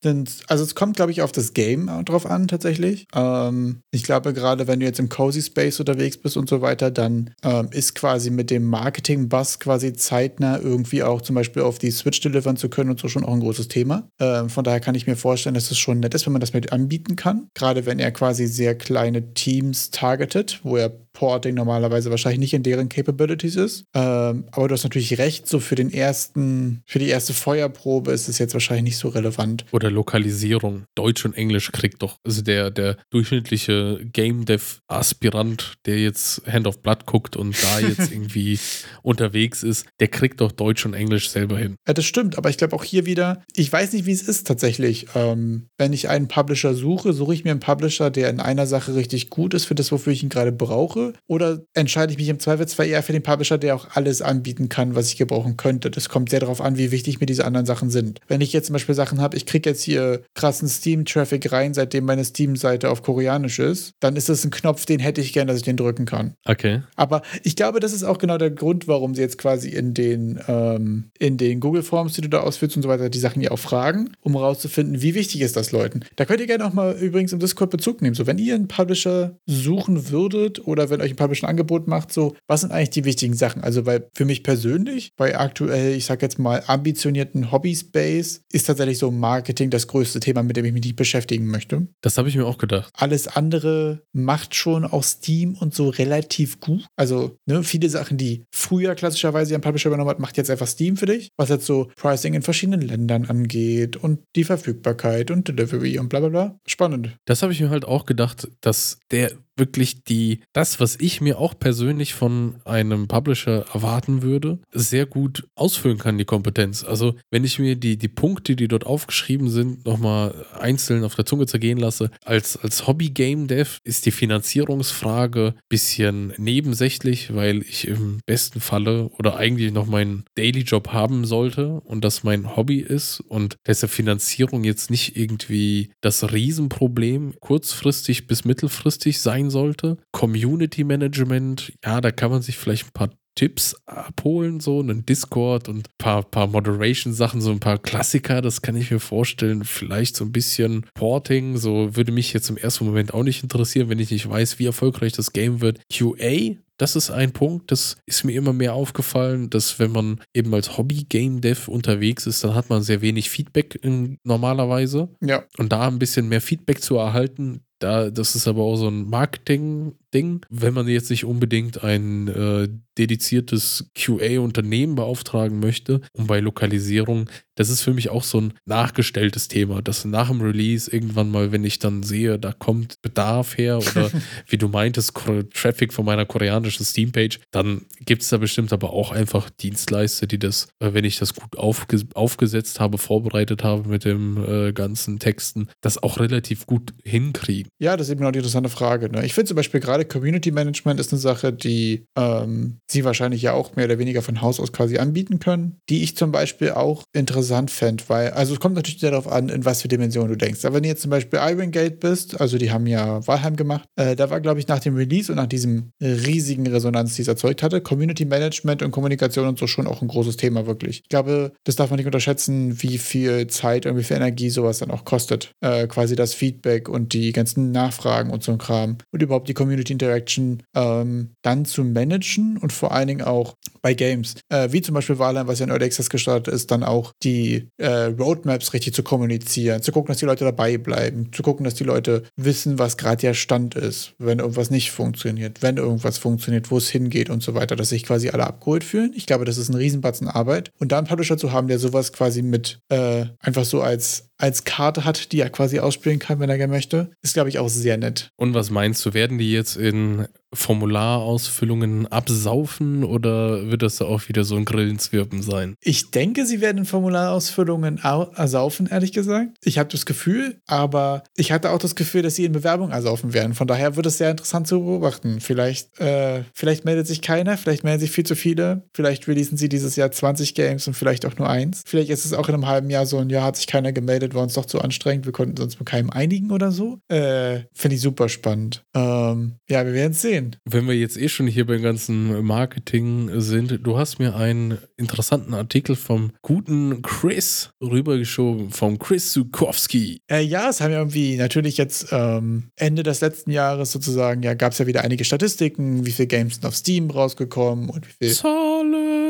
also es kommt, glaube ich, auf das Game drauf an, tatsächlich. Ähm, ich glaube, gerade wenn du jetzt im Cozy Space unterwegs bist und so weiter, dann ähm, ist quasi mit dem Marketing-Bus quasi zeitnah irgendwie auch zum Beispiel auf die Switch delivern zu können und so schon auch ein großes Thema. Ähm, von daher kann ich mir vorstellen, dass es schon nett ist, wenn man das mit anbieten kann. Gerade wenn er quasi sehr kleine Teams targetet, wo er Porting normalerweise wahrscheinlich nicht in deren Capabilities ist. Ähm, aber du hast natürlich recht, so für den ersten, für die erste Feuerprobe ist es jetzt wahrscheinlich nicht so relevant. Oder Lokalisierung. Deutsch und Englisch kriegt doch, also der, der durchschnittliche Game Dev Aspirant, der jetzt Hand of Blood guckt und da (laughs) jetzt irgendwie unterwegs ist, der kriegt doch Deutsch und Englisch selber hin. Ja, das stimmt, aber ich glaube auch hier wieder, ich weiß nicht, wie es ist tatsächlich. Ähm, wenn ich einen Publisher suche, suche ich mir einen Publisher, der in einer Sache richtig gut ist für das, wofür ich ihn gerade brauche. Oder entscheide ich mich im Zweifelsfall eher für den Publisher, der auch alles anbieten kann, was ich gebrauchen könnte? Das kommt sehr darauf an, wie wichtig mir diese anderen Sachen sind. Wenn ich jetzt zum Beispiel Sachen habe, ich kriege jetzt hier krassen Steam-Traffic rein, seitdem meine Steam-Seite auf Koreanisch ist, dann ist das ein Knopf, den hätte ich gern, dass ich den drücken kann. Okay. Aber ich glaube, das ist auch genau der Grund, warum sie jetzt quasi in den, ähm, in den Google Forms, die du da ausführst und so weiter, die Sachen ja auch fragen, um herauszufinden, wie wichtig ist das Leuten. Da könnt ihr gerne auch mal übrigens im Discord Bezug nehmen. So, wenn ihr einen Publisher suchen würdet oder wenn euch ein Publisher ein Angebot macht, so, was sind eigentlich die wichtigen Sachen? Also, weil für mich persönlich, bei aktuell, ich sag jetzt mal, ambitionierten Hobbyspace, ist tatsächlich so Marketing das größte Thema, mit dem ich mich nicht beschäftigen möchte. Das habe ich mir auch gedacht. Alles andere macht schon auch Steam und so relativ gut. Also, ne, viele Sachen, die früher klassischerweise ein Publisher übernommen hat, macht jetzt einfach Steam für dich. Was jetzt so Pricing in verschiedenen Ländern angeht und die Verfügbarkeit und Delivery und bla bla bla. Spannend. Das habe ich mir halt auch gedacht, dass der wirklich die, das, was ich mir auch persönlich von einem Publisher erwarten würde, sehr gut ausfüllen kann, die Kompetenz. Also, wenn ich mir die, die Punkte, die dort aufgeschrieben sind, nochmal einzeln auf der Zunge zergehen lasse, als, als Hobby-Game-Dev ist die Finanzierungsfrage ein bisschen nebensächlich, weil ich im besten Falle oder eigentlich noch meinen Daily-Job haben sollte und das mein Hobby ist und deshalb Finanzierung jetzt nicht irgendwie das Riesenproblem kurzfristig bis mittelfristig sein sollte. Community Management, ja, da kann man sich vielleicht ein paar Tipps abholen, so einen Discord und ein paar, paar Moderation-Sachen, so ein paar Klassiker, das kann ich mir vorstellen. Vielleicht so ein bisschen Porting, so würde mich jetzt im ersten Moment auch nicht interessieren, wenn ich nicht weiß, wie erfolgreich das Game wird. QA, das ist ein Punkt, das ist mir immer mehr aufgefallen, dass wenn man eben als Hobby-Game-Dev unterwegs ist, dann hat man sehr wenig Feedback in, normalerweise. Ja. Und da ein bisschen mehr Feedback zu erhalten, da, das ist aber auch so ein Marketing-Ding. Wenn man jetzt nicht unbedingt ein äh, dediziertes QA-Unternehmen beauftragen möchte und bei Lokalisierung, das ist für mich auch so ein nachgestelltes Thema, dass nach dem Release irgendwann mal, wenn ich dann sehe, da kommt Bedarf her oder (laughs) wie du meintest, Traffic von meiner koreanischen Steam-Page, dann gibt es da bestimmt aber auch einfach Dienstleister, die das, äh, wenn ich das gut aufge aufgesetzt habe, vorbereitet habe mit dem äh, ganzen Texten, das auch relativ gut hinkriegen. Ja, das ist eben noch die interessante Frage. Ne? Ich finde zum Beispiel gerade Community Management ist eine Sache, die ähm, sie wahrscheinlich ja auch mehr oder weniger von Haus aus quasi anbieten können, die ich zum Beispiel auch interessant fände, weil, also es kommt natürlich darauf an, in was für Dimensionen du denkst. Aber wenn du jetzt zum Beispiel Iron Gate bist, also die haben ja Valheim gemacht, äh, da war, glaube ich, nach dem Release und nach diesem riesigen Resonanz, die es erzeugt hatte, Community Management und Kommunikation und so schon auch ein großes Thema, wirklich. Ich glaube, das darf man nicht unterschätzen, wie viel Zeit und wie viel Energie sowas dann auch kostet. Äh, quasi das Feedback und die ganzen Nachfragen und so ein Kram und überhaupt die Community Interaction ähm, dann zu managen und vor allen Dingen auch bei Games, äh, wie zum Beispiel Valheim, was ja in Early Access gestartet ist, dann auch die äh, Roadmaps richtig zu kommunizieren, zu gucken, dass die Leute dabei bleiben, zu gucken, dass die Leute wissen, was gerade der Stand ist, wenn irgendwas nicht funktioniert, wenn irgendwas funktioniert, wo es hingeht und so weiter, dass sich quasi alle abgeholt fühlen. Ich glaube, das ist ein Riesenbatzen Arbeit. Und da einen Publisher zu haben, der sowas quasi mit äh, einfach so als als Karte hat, die er quasi ausspielen kann, wenn er gerne möchte, ist, glaube ich, auch sehr nett. Und was meinst du, werden die jetzt in Formularausfüllungen absaufen oder wird das auch wieder so ein Grillenzwirpen sein? Ich denke, sie werden Formularausfüllungen ersaufen, ehrlich gesagt. Ich habe das Gefühl, aber ich hatte auch das Gefühl, dass sie in Bewerbung ersaufen werden. Von daher wird es sehr interessant zu beobachten. Vielleicht, äh, vielleicht meldet sich keiner, vielleicht melden sich viel zu viele. Vielleicht releasen sie dieses Jahr 20 Games und vielleicht auch nur eins. Vielleicht ist es auch in einem halben Jahr so ein Jahr hat sich keiner gemeldet, war uns doch zu anstrengend, wir konnten uns mit keinem einigen oder so. Äh, Finde ich super spannend. Ähm, ja, wir werden es sehen. Wenn wir jetzt eh schon hier beim ganzen Marketing sind, du hast mir einen interessanten Artikel vom guten Chris rübergeschoben, vom Chris Zukowski. Äh, ja, es haben ja irgendwie natürlich jetzt ähm, Ende des letzten Jahres sozusagen, ja, gab es ja wieder einige Statistiken, wie viele Games sind auf Steam rausgekommen und wie viele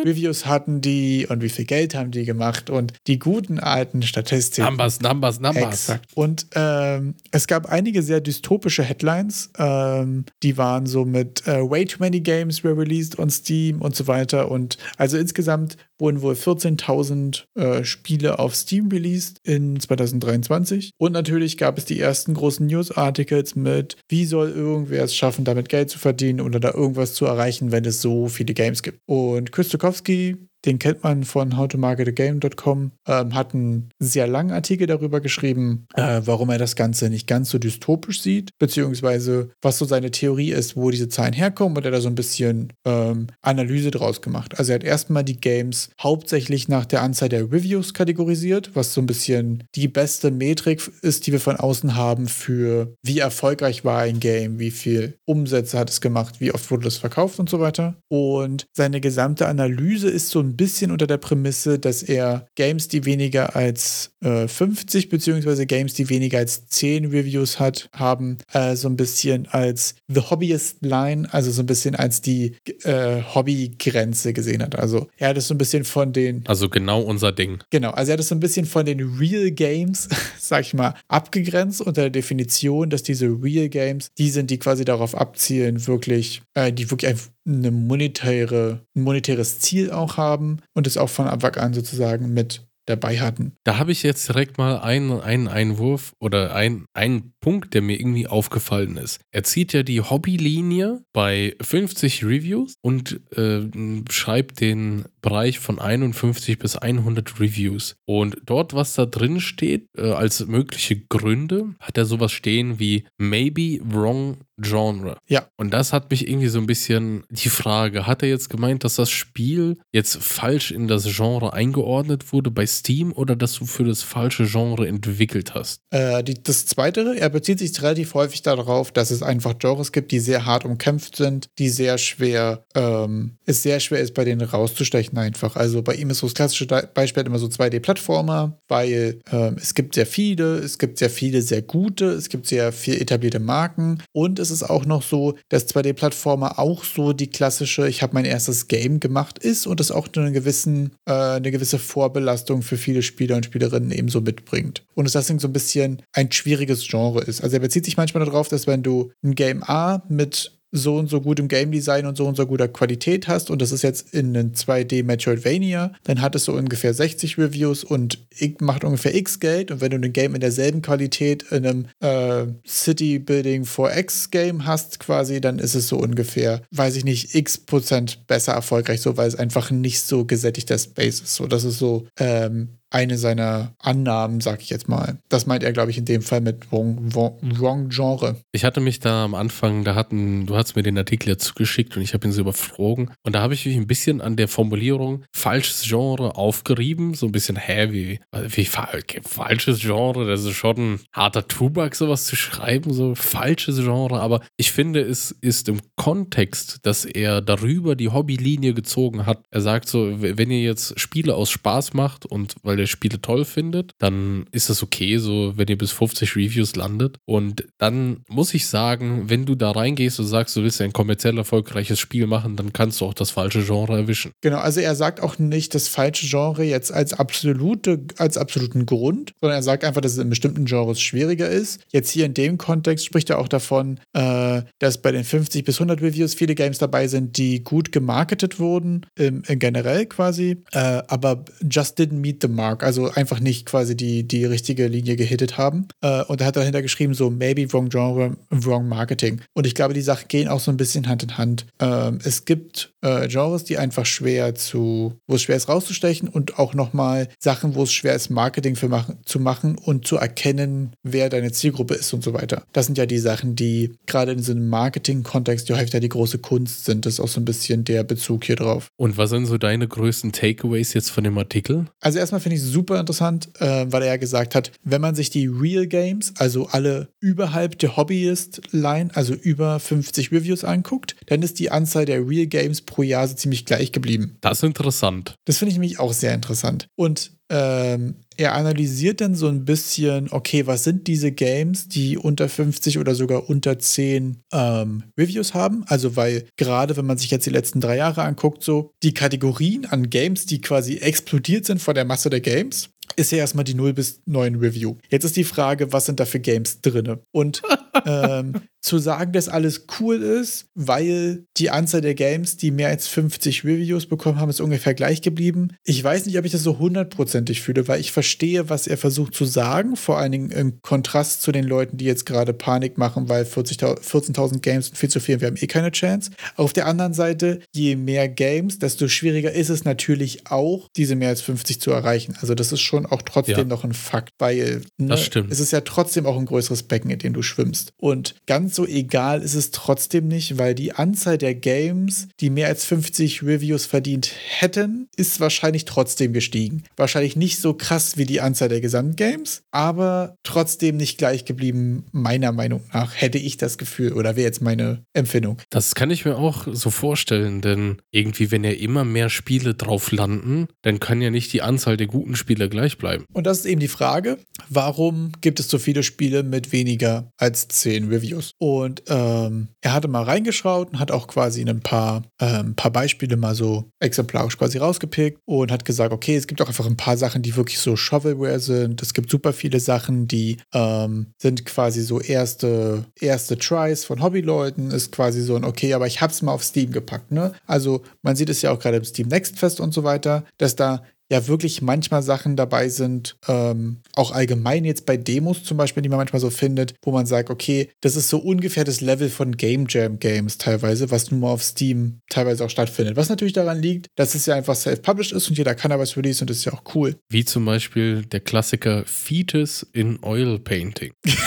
Reviews hatten die und wie viel Geld haben die gemacht und die guten alten Statistiken. Numbers, Numbers, Numbers. Exakt. Und ähm, es gab einige sehr dystopische Headlines, ähm, die waren so mit äh, way too many games were released on Steam und so weiter. Und also insgesamt wurden wohl 14.000 äh, Spiele auf Steam released in 2023. Und natürlich gab es die ersten großen News-Articles mit, wie soll irgendwer es schaffen, damit Geld zu verdienen oder da irgendwas zu erreichen, wenn es so viele Games gibt. Und Chris Stokowski den kennt man von howtomarketagame.com, ähm, hat einen sehr langen Artikel darüber geschrieben, äh, warum er das Ganze nicht ganz so dystopisch sieht, beziehungsweise was so seine Theorie ist, wo diese Zahlen herkommen und er da so ein bisschen ähm, Analyse draus gemacht. Also er hat erstmal die Games hauptsächlich nach der Anzahl der Reviews kategorisiert, was so ein bisschen die beste Metrik ist, die wir von außen haben für wie erfolgreich war ein Game, wie viel Umsätze hat es gemacht, wie oft wurde es verkauft und so weiter. Und seine gesamte Analyse ist so ein bisschen unter der Prämisse, dass er Games, die weniger als äh, 50 beziehungsweise Games, die weniger als 10 Reviews hat, haben äh, so ein bisschen als The Hobbyist Line, also so ein bisschen als die äh, Hobbygrenze gesehen hat. Also er hat es so ein bisschen von den. Also genau unser Ding. Genau, also er hat es so ein bisschen von den Real Games, (laughs) sag ich mal, abgegrenzt unter der Definition, dass diese Real Games die sind, die quasi darauf abzielen, wirklich, äh, die wirklich eine monetäre, ein monetäres Ziel auch haben und es auch von Anfang an sozusagen mit dabei hatten. Da habe ich jetzt direkt mal einen, einen Einwurf oder ein, einen Punkt, der mir irgendwie aufgefallen ist. Er zieht ja die Hobbylinie bei 50 Reviews und äh, schreibt den Bereich von 51 bis 100 Reviews. Und dort, was da drin steht, äh, als mögliche Gründe, hat er sowas stehen wie maybe wrong Genre. Ja. Und das hat mich irgendwie so ein bisschen die Frage, hat er jetzt gemeint, dass das Spiel jetzt falsch in das Genre eingeordnet wurde bei Steam oder dass du für das falsche Genre entwickelt hast? Äh, die, das Zweite, er bezieht sich relativ häufig darauf, dass es einfach Genres gibt, die sehr hart umkämpft sind, die sehr schwer, ähm, es sehr schwer ist, bei denen rauszustechen einfach. Also bei ihm ist so das klassische Beispiel immer so 2D-Plattformer, weil ähm, es gibt sehr viele, es gibt sehr viele sehr gute, es gibt sehr viel etablierte Marken und es ist auch noch so, dass 2D-Plattformer auch so die klassische, ich habe mein erstes Game gemacht ist und es auch eine, gewissen, äh, eine gewisse Vorbelastung für viele Spieler und Spielerinnen ebenso mitbringt. Und es deswegen so ein bisschen ein schwieriges Genre ist. Also er bezieht sich manchmal darauf, dass wenn du ein Game A mit so und so gutem Game Design und so und so guter Qualität hast und das ist jetzt in einem 2D Metroidvania, dann hat es so ungefähr 60 Reviews und macht ungefähr X Geld und wenn du ein Game in derselben Qualität in einem äh, City Building 4X Game hast quasi, dann ist es so ungefähr, weiß ich nicht, X Prozent besser erfolgreich, so weil es einfach nicht so gesättigter Space ist. So, das ist so ähm, eine seiner Annahmen, sag ich jetzt mal. Das meint er, glaube ich, in dem Fall mit wrong, wrong, Genre. Ich hatte mich da am Anfang, da hatten, du hast mir den Artikel ja zugeschickt und ich habe ihn so überflogen. Und da habe ich mich ein bisschen an der Formulierung falsches Genre aufgerieben. So ein bisschen, hä, wie, wie falsches Genre? Das ist schon ein harter Tubak, sowas zu schreiben, so falsches Genre. Aber ich finde, es ist im Kontext, dass er darüber die Hobbylinie gezogen hat. Er sagt so, wenn ihr jetzt Spiele aus Spaß macht und weil weil ihr Spiele toll findet, dann ist das okay, so wenn ihr bis 50 Reviews landet. Und dann muss ich sagen, wenn du da reingehst und sagst, du willst ein kommerziell erfolgreiches Spiel machen, dann kannst du auch das falsche Genre erwischen. Genau, also er sagt auch nicht das falsche Genre jetzt als absolute, als absoluten Grund, sondern er sagt einfach, dass es in bestimmten Genres schwieriger ist. Jetzt hier in dem Kontext spricht er auch davon, äh, dass bei den 50 bis 100 Reviews viele Games dabei sind, die gut gemarketet wurden, im, im generell quasi, äh, aber just didn't meet the mark. Also einfach nicht quasi die, die richtige Linie gehittet haben. Äh, und er hat dahinter geschrieben, so maybe wrong genre, wrong marketing. Und ich glaube, die Sachen gehen auch so ein bisschen Hand in Hand. Ähm, es gibt äh, Genres, die einfach schwer zu, wo es schwer ist rauszustechen und auch nochmal Sachen, wo es schwer ist, Marketing für machen, zu machen und zu erkennen, wer deine Zielgruppe ist und so weiter. Das sind ja die Sachen, die gerade in so einem Marketing-Kontext ja häufig die große Kunst sind. Das ist auch so ein bisschen der Bezug hier drauf. Und was sind so deine größten Takeaways jetzt von dem Artikel? Also erstmal finde ich es super interessant, äh, weil er ja gesagt hat, wenn man sich die Real Games, also alle überhalb der Hobbyist-Line, also über 50 Reviews anguckt, dann ist die Anzahl der Real Games pro Jahr so ziemlich gleich geblieben. Das ist interessant. Das finde ich nämlich auch sehr interessant. Und ähm, er analysiert dann so ein bisschen, okay, was sind diese Games, die unter 50 oder sogar unter 10 ähm, Reviews haben? Also, weil gerade wenn man sich jetzt die letzten drei Jahre anguckt, so die Kategorien an Games, die quasi explodiert sind von der Masse der Games, ist ja erstmal die 0 bis 9 Review. Jetzt ist die Frage, was sind da für Games drin? Und (laughs) ähm, zu sagen, dass alles cool ist, weil die Anzahl der Games, die mehr als 50 Reviews bekommen haben, ist ungefähr gleich geblieben. Ich weiß nicht, ob ich das so hundertprozentig fühle, weil ich verstehe, was er versucht zu sagen, vor allen Dingen im Kontrast zu den Leuten, die jetzt gerade Panik machen, weil 14.000 Games sind viel zu viel, wir haben eh keine Chance. Auf der anderen Seite, je mehr Games, desto schwieriger ist es natürlich auch, diese mehr als 50 zu erreichen. Also das ist schon auch trotzdem ja. noch ein Fakt, weil ne, das stimmt. es ist ja trotzdem auch ein größeres Becken, in dem du schwimmst. Und ganz so egal ist es trotzdem nicht, weil die Anzahl der Games, die mehr als 50 Reviews verdient hätten, ist wahrscheinlich trotzdem gestiegen. Wahrscheinlich nicht so krass wie die Anzahl der Gesamtgames, aber trotzdem nicht gleich geblieben, meiner Meinung nach, hätte ich das Gefühl oder wäre jetzt meine Empfindung. Das kann ich mir auch so vorstellen, denn irgendwie, wenn ja immer mehr Spiele drauf landen, dann kann ja nicht die Anzahl der guten Spiele gleich bleiben. Und das ist eben die Frage, warum gibt es so viele Spiele mit weniger als 10 Reviews? Und ähm, er hatte mal reingeschaut und hat auch quasi ein paar, ähm, paar Beispiele mal so exemplarisch quasi rausgepickt und hat gesagt, okay, es gibt auch einfach ein paar Sachen, die wirklich so Shovelware sind. Es gibt super viele Sachen, die ähm, sind quasi so erste, erste Tries von Hobbyleuten. Ist quasi so ein, okay, aber ich hab's mal auf Steam gepackt. Ne? Also man sieht es ja auch gerade im Steam Next Fest und so weiter, dass da ja wirklich manchmal Sachen dabei sind, ähm, auch allgemein jetzt bei Demos zum Beispiel, die man manchmal so findet, wo man sagt, okay, das ist so ungefähr das Level von Game Jam Games teilweise, was nun mal auf Steam teilweise auch stattfindet. Was natürlich daran liegt, dass es ja einfach self-published ist und jeder kann da was release und das ist ja auch cool. Wie zum Beispiel der Klassiker Fetus in Oil Painting. (laughs)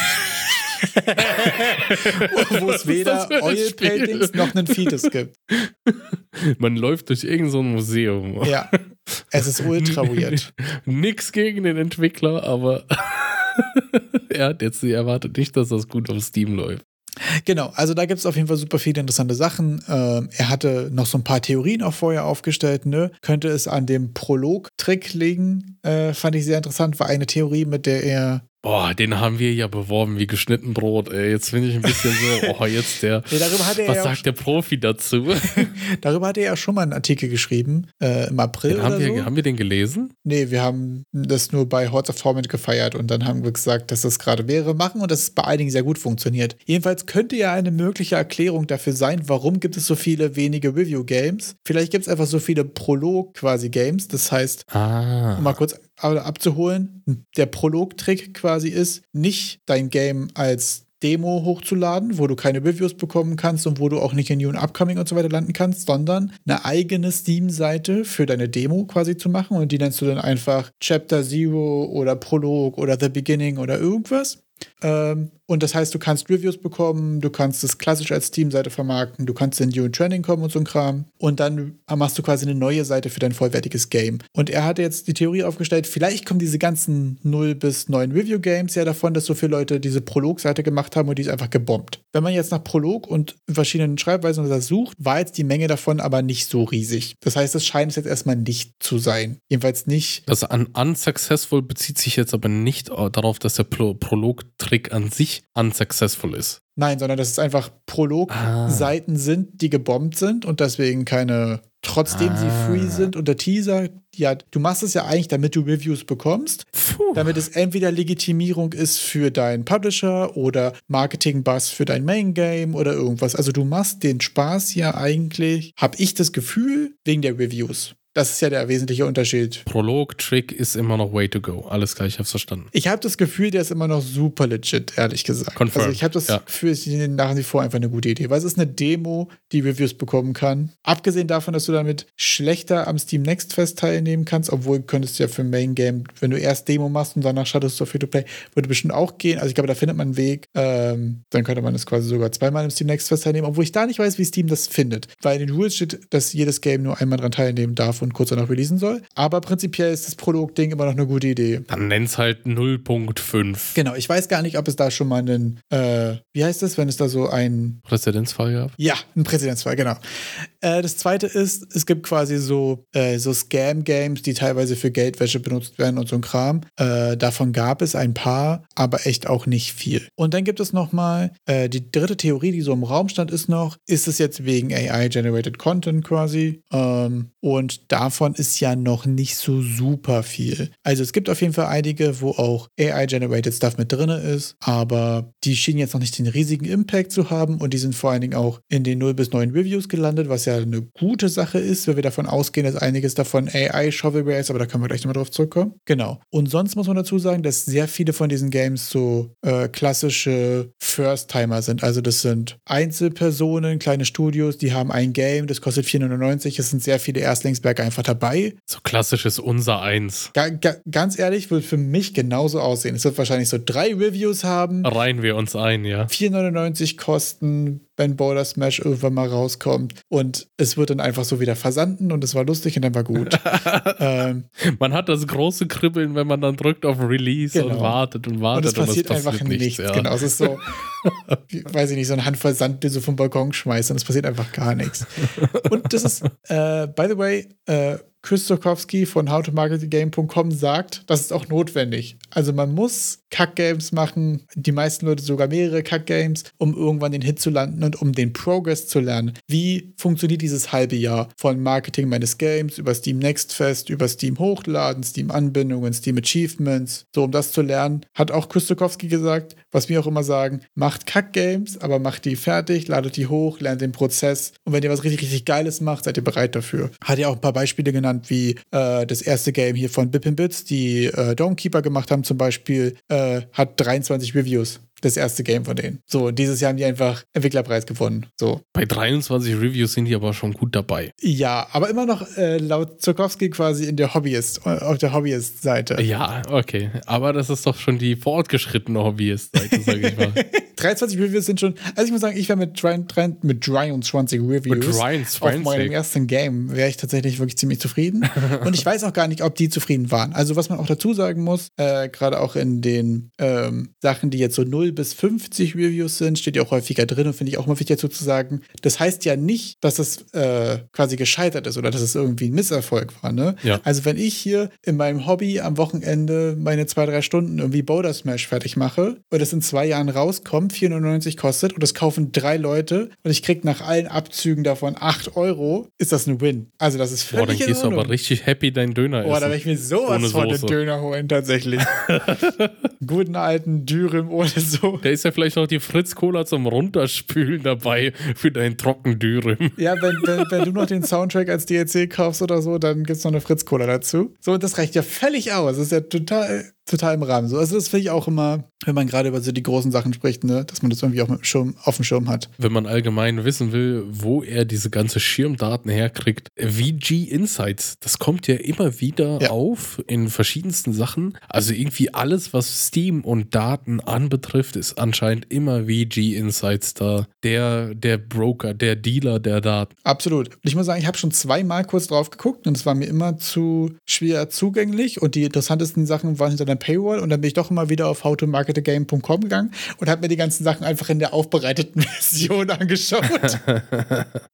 (laughs) Wo es weder Oil Paintings noch einen Fetus gibt. Man läuft durch irgendein so Museum. Ja, es ist ultra weird. (laughs) Nix gegen den Entwickler, aber (laughs) er hat jetzt erwartet nicht, dass das gut auf Steam läuft. Genau, also da gibt es auf jeden Fall super viele interessante Sachen. Ähm, er hatte noch so ein paar Theorien auch vorher aufgestellt. Ne? Könnte es an dem Prolog-Trick liegen? Äh, fand ich sehr interessant. War eine Theorie, mit der er Boah, den haben wir ja beworben wie geschnitten Brot. Ey. Jetzt finde ich ein bisschen so, (laughs) oh, jetzt der. Nee, was ja sagt der Profi dazu? (laughs) darüber hat er ja schon mal einen Artikel geschrieben, äh, im April. Den haben, oder wir, so. haben wir den gelesen? Nee, wir haben das nur bei Hordes of Torment gefeiert und dann haben wir gesagt, dass das gerade wäre machen und dass es bei einigen sehr gut funktioniert. Jedenfalls könnte ja eine mögliche Erklärung dafür sein, warum gibt es so viele wenige Review-Games. Vielleicht gibt es einfach so viele Prolog quasi Games. Das heißt, ah. um mal kurz abzuholen, der Prolog-Trick quasi ist, nicht dein Game als Demo hochzuladen, wo du keine Reviews bekommen kannst und wo du auch nicht in New und Upcoming und so weiter landen kannst, sondern eine eigene Steam-Seite für deine Demo quasi zu machen und die nennst du dann einfach Chapter Zero oder Prolog oder The Beginning oder irgendwas. Ähm, und das heißt, du kannst Reviews bekommen, du kannst es klassisch als Teamseite vermarkten, du kannst in New Training kommen und so ein Kram. Und dann machst du quasi eine neue Seite für dein vollwertiges Game. Und er hatte jetzt die Theorie aufgestellt, vielleicht kommen diese ganzen 0 bis 9 Review-Games ja davon, dass so viele Leute diese Prolog-Seite gemacht haben und die ist einfach gebombt. Wenn man jetzt nach Prolog und verschiedenen Schreibweisen das sucht, war jetzt die Menge davon aber nicht so riesig. Das heißt, es scheint es jetzt erstmal nicht zu sein. Jedenfalls nicht. Das an unsuccessful bezieht sich jetzt aber nicht darauf, dass der Pro Prolog-Trick an sich unsuccessful ist. Nein, sondern dass es einfach Prolog-Seiten ah. sind, die gebombt sind und deswegen keine, trotzdem ah. sie free sind. Und der Teaser, ja, du machst es ja eigentlich, damit du Reviews bekommst, Puh. damit es entweder Legitimierung ist für deinen Publisher oder Marketing-Buzz für dein Main-Game oder irgendwas. Also du machst den Spaß ja eigentlich, habe ich das Gefühl, wegen der Reviews. Das ist ja der wesentliche Unterschied. Prolog-Trick ist immer noch way to go. Alles klar, ich hab's verstanden. Ich habe das Gefühl, der ist immer noch super legit, ehrlich gesagt. Confirmed. Also ich habe das ja. Gefühl, es ist nach wie vor einfach eine gute Idee, weil es ist eine Demo, die Reviews bekommen kann. Abgesehen davon, dass du damit schlechter am Steam Next Fest teilnehmen kannst, obwohl du könntest ja für Main Game, wenn du erst Demo machst und danach schattest du auf Free-to-Play, würde bestimmt auch gehen. Also ich glaube, da findet man einen Weg. Ähm, dann könnte man es quasi sogar zweimal im Steam Next Fest teilnehmen, obwohl ich da nicht weiß, wie Steam das findet. Weil in den Rules steht, dass jedes Game nur einmal dran teilnehmen darf und kurz danach releasen soll. Aber prinzipiell ist das Prolog-Ding immer noch eine gute Idee. Dann nenn's halt 0.5. Genau, ich weiß gar nicht, ob es da schon mal einen, äh, wie heißt das, wenn es da so ein Präzedenzfall gab? Ja, ein Präzedenzfall, genau. Äh, das zweite ist, es gibt quasi so, äh, so Scam-Games, die teilweise für Geldwäsche benutzt werden und so ein Kram. Äh, davon gab es ein paar, aber echt auch nicht viel. Und dann gibt es nochmal äh, die dritte Theorie, die so im Raum stand, ist noch, ist es jetzt wegen AI-generated Content quasi? Ähm, und davon ist ja noch nicht so super viel. Also es gibt auf jeden Fall einige, wo auch AI-generated Stuff mit drin ist, aber die schienen jetzt noch nicht den riesigen Impact zu haben und die sind vor allen Dingen auch in den 0 bis 9 Reviews gelandet, was ja eine gute Sache ist, wenn wir davon ausgehen, dass einiges davon AI-Shovelware ist, aber da können wir gleich nochmal drauf zurückkommen. Genau. Und sonst muss man dazu sagen, dass sehr viele von diesen Games so äh, klassische First-Timer sind. Also das sind Einzelpersonen, kleine Studios, die haben ein Game, das kostet 4,99. Es sind sehr viele Einfach dabei. So klassisches Unser Eins. Ga ga ganz ehrlich, wird für mich genauso aussehen. Es wird wahrscheinlich so drei Reviews haben. Reihen wir uns ein, ja. 4,99 kosten, wenn Boulder Smash irgendwann mal rauskommt. Und es wird dann einfach so wieder versanden und es war lustig und dann war gut. (laughs) ähm, man hat das große Kribbeln, wenn man dann drückt auf Release Genau. und wartet und wartet. und es passiert, und es einfach nichts. ja. Genau, es ist so, (laughs) weiß ich nicht, so eine Handvoll Sand, den du vom Balkon schmeißt und es passiert einfach gar nichts. Und das ist, äh, by the way, äh, Chris Stokowski von howtomarketthegame.com sagt, das ist auch notwendig. Also man muss Kack-Games machen, die meisten Leute sogar mehrere Kack-Games, um irgendwann den Hit zu landen und um den Progress zu lernen. Wie funktioniert dieses halbe Jahr von Marketing meines Games über Steam Next Fest, über Steam Hochladen, Steam Anbindungen, Steam Achievements, so um das zu lernen, hat auch Chris Stokowski gesagt, was wir auch immer sagen, macht Kack-Games, aber macht die fertig, ladet die hoch, lernt den Prozess und wenn ihr was richtig, richtig Geiles macht, seid ihr bereit dafür. Hat ja auch ein paar Beispiele genannt, wie äh, das erste Game hier von Bip Bits, die äh, Dawnkeeper gemacht haben zum Beispiel, äh, hat 23 Reviews. Das erste Game von denen. So, dieses Jahr haben die einfach Entwicklerpreis gewonnen. So. Bei 23 Reviews sind die aber schon gut dabei. Ja, aber immer noch äh, laut Zukowski quasi in der Hobbyist, auf der Hobbyist-Seite. Ja, okay. Aber das ist doch schon die fortgeschrittene Hobbyist-Seite, sag ich mal. (laughs) 23 Reviews sind schon, also ich muss sagen, ich wäre mit, 3 3 mit 23 Reviews Mit auf 23. meinem ersten Game, wäre ich tatsächlich wirklich ziemlich zufrieden. (laughs) Und ich weiß auch gar nicht, ob die zufrieden waren. Also was man auch dazu sagen muss, äh, gerade auch in den ähm, Sachen, die jetzt so 0 bis 50 Reviews sind, steht ja auch häufiger drin und finde ich auch mal wichtig dazu zu sagen, das heißt ja nicht, dass es äh, quasi gescheitert ist oder dass es irgendwie ein Misserfolg war. Ne? Ja. Also wenn ich hier in meinem Hobby am Wochenende meine zwei, drei Stunden irgendwie Boulder Smash fertig mache und das in zwei Jahren rauskommt, 4,99 kostet und das kaufen drei Leute und ich krieg nach allen Abzügen davon 8 Euro, ist das ein Win. Also das ist Boah, dann völlig gehst du aber richtig happy deinen Döner Boah, da essen. werde ich mir sowas Ohne von den Soße. Döner holen, tatsächlich. (laughs) Guten alten Dürüm oder so. Da ist ja vielleicht noch die Fritz-Cola zum Runterspülen dabei für deinen Trockendürüm. Ja, wenn, wenn, wenn du noch den Soundtrack als DLC kaufst oder so, dann gibt es noch eine Fritz-Cola dazu. So, und das reicht ja völlig aus. Das ist ja total, total im Rahmen. So, also das finde ich auch immer, wenn man gerade über so die großen Sachen spricht, ne, dass man das irgendwie auch mit dem Schirm, auf dem Schirm hat. Wenn man allgemein wissen will, wo er diese ganze Schirmdaten herkriegt, VG Insights, das kommt ja immer wieder Ja. auf in verschiedensten Sachen. Also irgendwie alles, was Steam und Daten anbetrifft, ist anscheinend immer VG Insights da. Der, der Broker, der Dealer der Daten. Absolut. Und ich muss sagen, ich habe schon zweimal kurz drauf geguckt und es war mir immer zu schwer zugänglich und die interessantesten Sachen waren hinter der Paywall und dann bin ich doch immer wieder auf howtomarketagame.com gegangen und habe mir die ganzen Sachen einfach in der aufbereiteten (laughs) Version angeschaut. (laughs)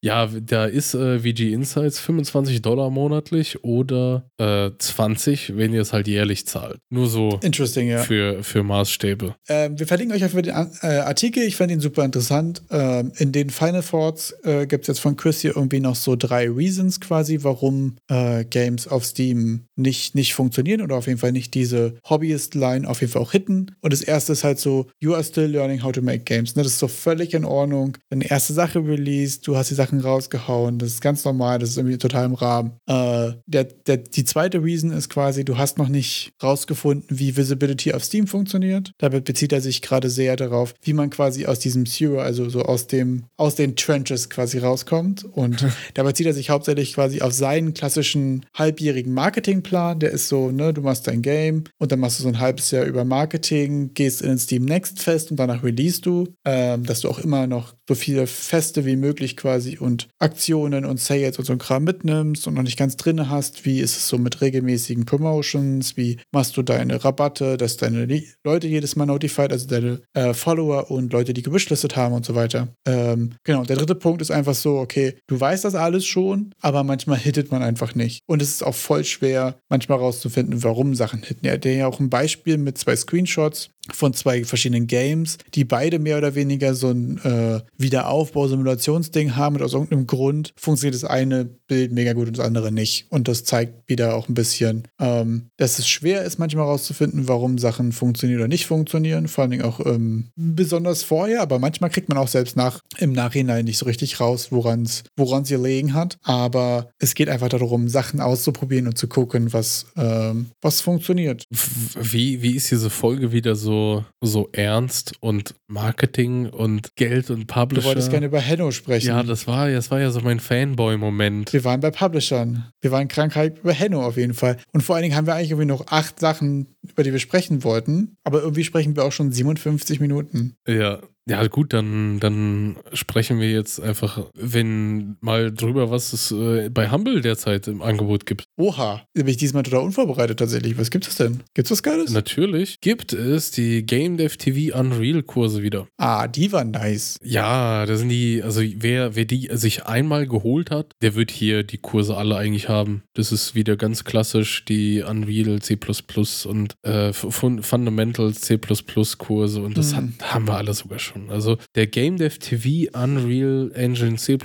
Ja, da ist äh, VG Insights 25 Dollar monatlich oder äh, 20, wenn ihr es halt jährlich zahlt. Nur so Interesting, ja. für, für Maßstäbe. Ähm, wir verlinken euch einfach den äh, Artikel. Ich fand ihn super interessant. Ähm, in den Final Thoughts äh, gibt es jetzt von Chris hier irgendwie noch so drei Reasons quasi, warum äh, Games auf Steam nicht, nicht funktionieren oder auf jeden Fall nicht diese Hobbyist-Line auf jeden Fall auch hitten. Und das erste ist halt so, you are still learning how to make games. Ne? Das ist so völlig in Ordnung. Deine erste Sache released, du hast die Sachen rausgehauen. Das ist ganz normal, das ist irgendwie total im Rahmen. Äh, der, der, die zweite Reason ist quasi, du hast noch nicht rausgefunden, wie Visibility auf Steam funktioniert. Damit bezieht er sich gerade sehr darauf, wie man quasi aus diesem Zero, also so aus dem, aus den Trenches quasi rauskommt. Und (laughs) da bezieht er sich hauptsächlich quasi auf seinen klassischen halbjährigen Marketingplan. Der ist so, ne, du machst dein Game und dann machst du so ein halbes Jahr über Marketing, gehst in den Steam Next Fest und danach release du, ähm, dass du auch immer noch so viele Feste wie möglich quasi und Aktionen und Sales und so ein Kram mitnimmst und noch nicht ganz drin hast. Wie ist es so mit regelmäßigen Promotions? Wie machst du deine Rabatte, dass deine Leute jedes Mal notified, also deine äh, Follower und Leute, die gewishlistet haben und so weiter. Ähm, genau, der dritte Punkt ist einfach so, okay, du weißt das alles schon, aber manchmal hittet man einfach nicht. Und es ist auch voll schwer, manchmal rauszufinden, warum Sachen hitten. Er hat ja auch ein Beispiel mit zwei Screenshots von zwei verschiedenen Games, die beide mehr oder weniger so ein äh, Wiederaufbau-Simulationsding haben und aus irgendeinem Grund funktioniert das eine Bild mega gut und das andere nicht. Und das zeigt wieder auch ein bisschen, ähm, dass es schwer ist, manchmal herauszufinden, warum Sachen funktionieren oder nicht funktionieren. Vor allen Dingen auch ähm, besonders vorher, aber manchmal kriegt man auch selbst nach im Nachhinein nicht so richtig raus, woran es gelegen hat. Aber es geht einfach darum, Sachen auszuprobieren und zu gucken, was, ähm, was funktioniert. Wie, wie ist diese Folge wieder so, so ernst und Marketing und Geld und Publisher? Du wolltest gerne über Henno sprechen. Ja, das war, das war ja so mein Fanboy-Moment. Wir waren bei Publishern. Wir waren Krankheit über Henno auf jeden Fall. Und vor allen Dingen haben wir eigentlich irgendwie noch acht Sachen, über die wir sprechen wollten. Aber irgendwie sprechen wir auch schon 57 Minuten. Ja, ja, gut, dann, dann sprechen wir jetzt einfach, wenn mal drüber, was es äh, bei Humble derzeit im Angebot gibt. Oha, bin ich diesmal total unvorbereitet tatsächlich. Was gibt es denn? Gibt es was Geiles? Natürlich gibt es die Game Dev TV Unreal Kurse wieder. Ah, die waren nice. Ja, da sind die, also wer, wer die sich einmal geholt hat, der wird hier die Kurse alle eigentlich haben. Das ist wieder ganz klassisch die Unreal C und äh, Fundamentals C Kurse und das hm. hat, haben wir alle sogar schon schon. Also der Game Dev TV Unreal Engine C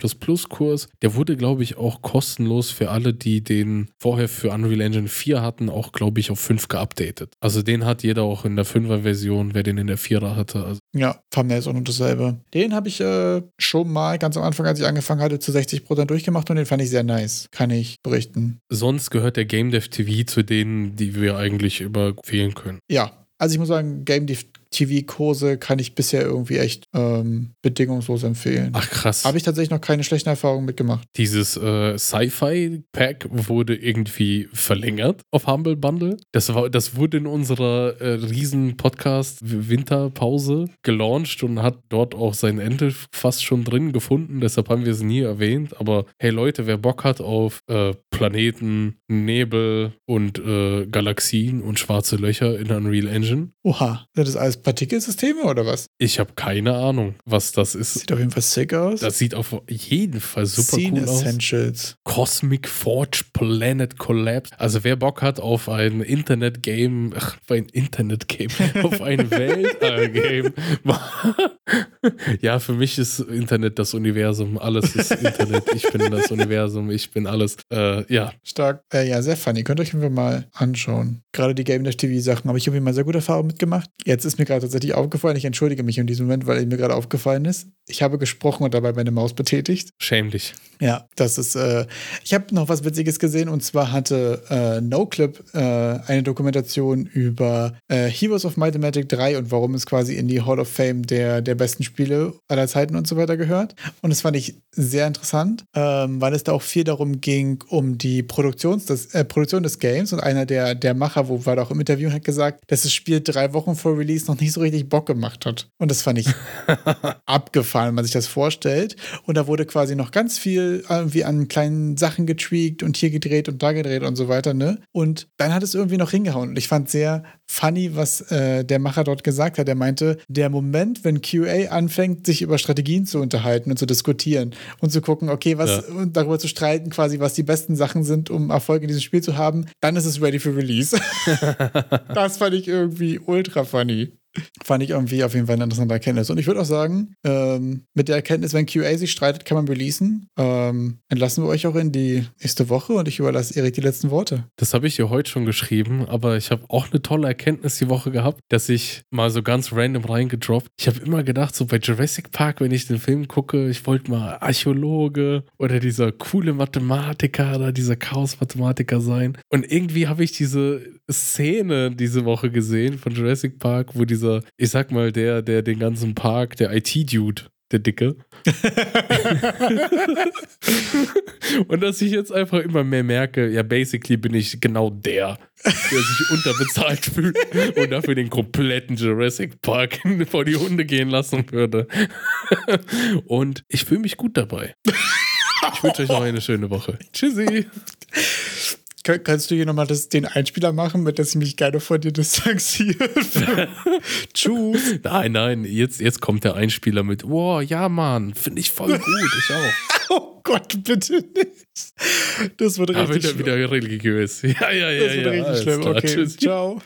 Kurs, der wurde, glaube ich, auch kostenlos für alle, die den vorher für Unreal Engine 4 hatten, auch, glaube ich, auf 5 geupdatet. Also den hat jeder auch in der 5er Version, wer den in der 4er hatte. Also ja, Thumbnail ist auch noch dasselbe. Den habe ich äh, schon mal ganz am Anfang, als ich angefangen hatte, zu 60% durchgemacht und den fand ich sehr nice. Kann ich berichten. Sonst gehört der Game Dev TV zu denen, die wir eigentlich überfehlen können. Ja, also ich muss sagen, Game TV-Kurse kann ich bisher irgendwie echt ähm, bedingungslos empfehlen. Ach krass. Habe ich tatsächlich noch keine schlechten Erfahrungen mitgemacht. Dieses äh, Sci-Fi-Pack wurde irgendwie verlängert auf Humble Bundle. Das, war, das wurde in unserer äh, riesen Podcast-Winterpause gelauncht und hat dort auch sein Ende fast schon drin gefunden. Deshalb haben wir es nie erwähnt. Aber hey Leute, wer Bock hat auf äh, Planeten, Nebel und äh, Galaxien und schwarze Löcher in Unreal Engine. Oha, das alles Partikelsysteme oder was? Ich habe keine Ahnung, was das ist. Sieht auf jeden Fall sick aus. Das sieht auf jeden Fall super Scene cool Essentials. aus. Cosmic Forge Planet Collapse. Also wer Bock hat auf ein Internet-Game, ach, auf ein Internet-Game, (laughs) auf ein Weltall-Game. (laughs) ja, für mich ist Internet das Universum. Alles ist Internet. Ich bin das Universum. Ich bin alles. Äh, ja. Stark. Äh, ja, sehr funny. Könnt ihr euch mal anschauen. Gerade die Game Dash TV Sachen habe ich irgendwie mal sehr gute Erfahrungen mitgemacht. Jetzt ist mir gerade tatsächlich aufgefallen. Ich entschuldige mich in diesem Moment, weil mir gerade aufgefallen ist. Ich habe gesprochen und dabei meine Maus betätigt. Schämlich. Ja, das ist. Äh, ich habe noch was Witziges gesehen und zwar hatte äh, NoClip äh, eine Dokumentation über äh, Heroes of Might and Magic 3 und warum es quasi in die Hall of Fame der, der besten Spiele aller Zeiten und so weiter gehört. Und das fand ich sehr interessant, ähm, weil es da auch viel darum ging, um die Produktions, das, äh, Produktion des Games. Und einer der, der Macher, wo war da auch im Interview, hat gesagt, dass das Spiel drei Wochen vor Release noch nicht so richtig Bock gemacht hat. Und das fand ich (laughs) abgefahren, wenn man sich das vorstellt. Und da wurde quasi noch ganz viel irgendwie an kleinen Sachen getweakt und hier gedreht und da gedreht und so weiter, ne? Und dann hat es irgendwie noch hingehauen. Und ich fand sehr funny, was äh, der Macher dort gesagt hat. Er meinte, der Moment, wenn QA anfängt, sich über Strategien zu unterhalten und zu diskutieren und zu gucken, okay, was ja. und darüber zu streiten, quasi, was die besten Sachen sind, um Erfolg in diesem Spiel zu haben, dann ist es ready for release. (laughs) das fand ich irgendwie ultra funny. Fand ich irgendwie auf jeden Fall eine interessante Erkenntnis. Und ich würde auch sagen, ähm, mit der Erkenntnis, wenn QA sich streitet, kann man releasen. Ähm, entlassen wir euch auch in die nächste Woche und ich überlasse Erik die letzten Worte. Das habe ich dir heute schon geschrieben, aber ich habe auch eine tolle Erkenntnis die Woche gehabt, dass ich mal so ganz random reingedroppt. Ich habe immer gedacht, so bei Jurassic Park, wenn ich den Film gucke, ich wollte mal Archäologe oder dieser coole Mathematiker oder dieser Chaos-Mathematiker sein. Und irgendwie habe ich diese Szene diese Woche gesehen von Jurassic Park, wo diese dieser, ich sag mal, der, der den ganzen Park, der IT-Dude, der Dicke. (laughs) und dass ich jetzt einfach immer mehr merke, ja, basically bin ich genau der, der sich unterbezahlt fühlt und dafür den kompletten Jurassic Park (laughs) vor die Hunde gehen lassen würde. und ich fühle mich gut dabei. Ich wünsche euch noch eine schöne Woche. Tschüssi. (laughs) Kannst du hier nochmal den Einspieler machen, mit dass ich mich gerne von dir distanziere? (laughs) Tschüss. Nein, nein, jetzt, jetzt kommt der Einspieler mit, wow, ja, Mann, finde ich voll gut, ich auch. (laughs) oh Gott, bitte nicht. Das wird richtig schlimm. wieder religiös. (laughs) Ja, ja, ja. Das wird ja, richtig schlimm. Okay, Tschüss. ciao.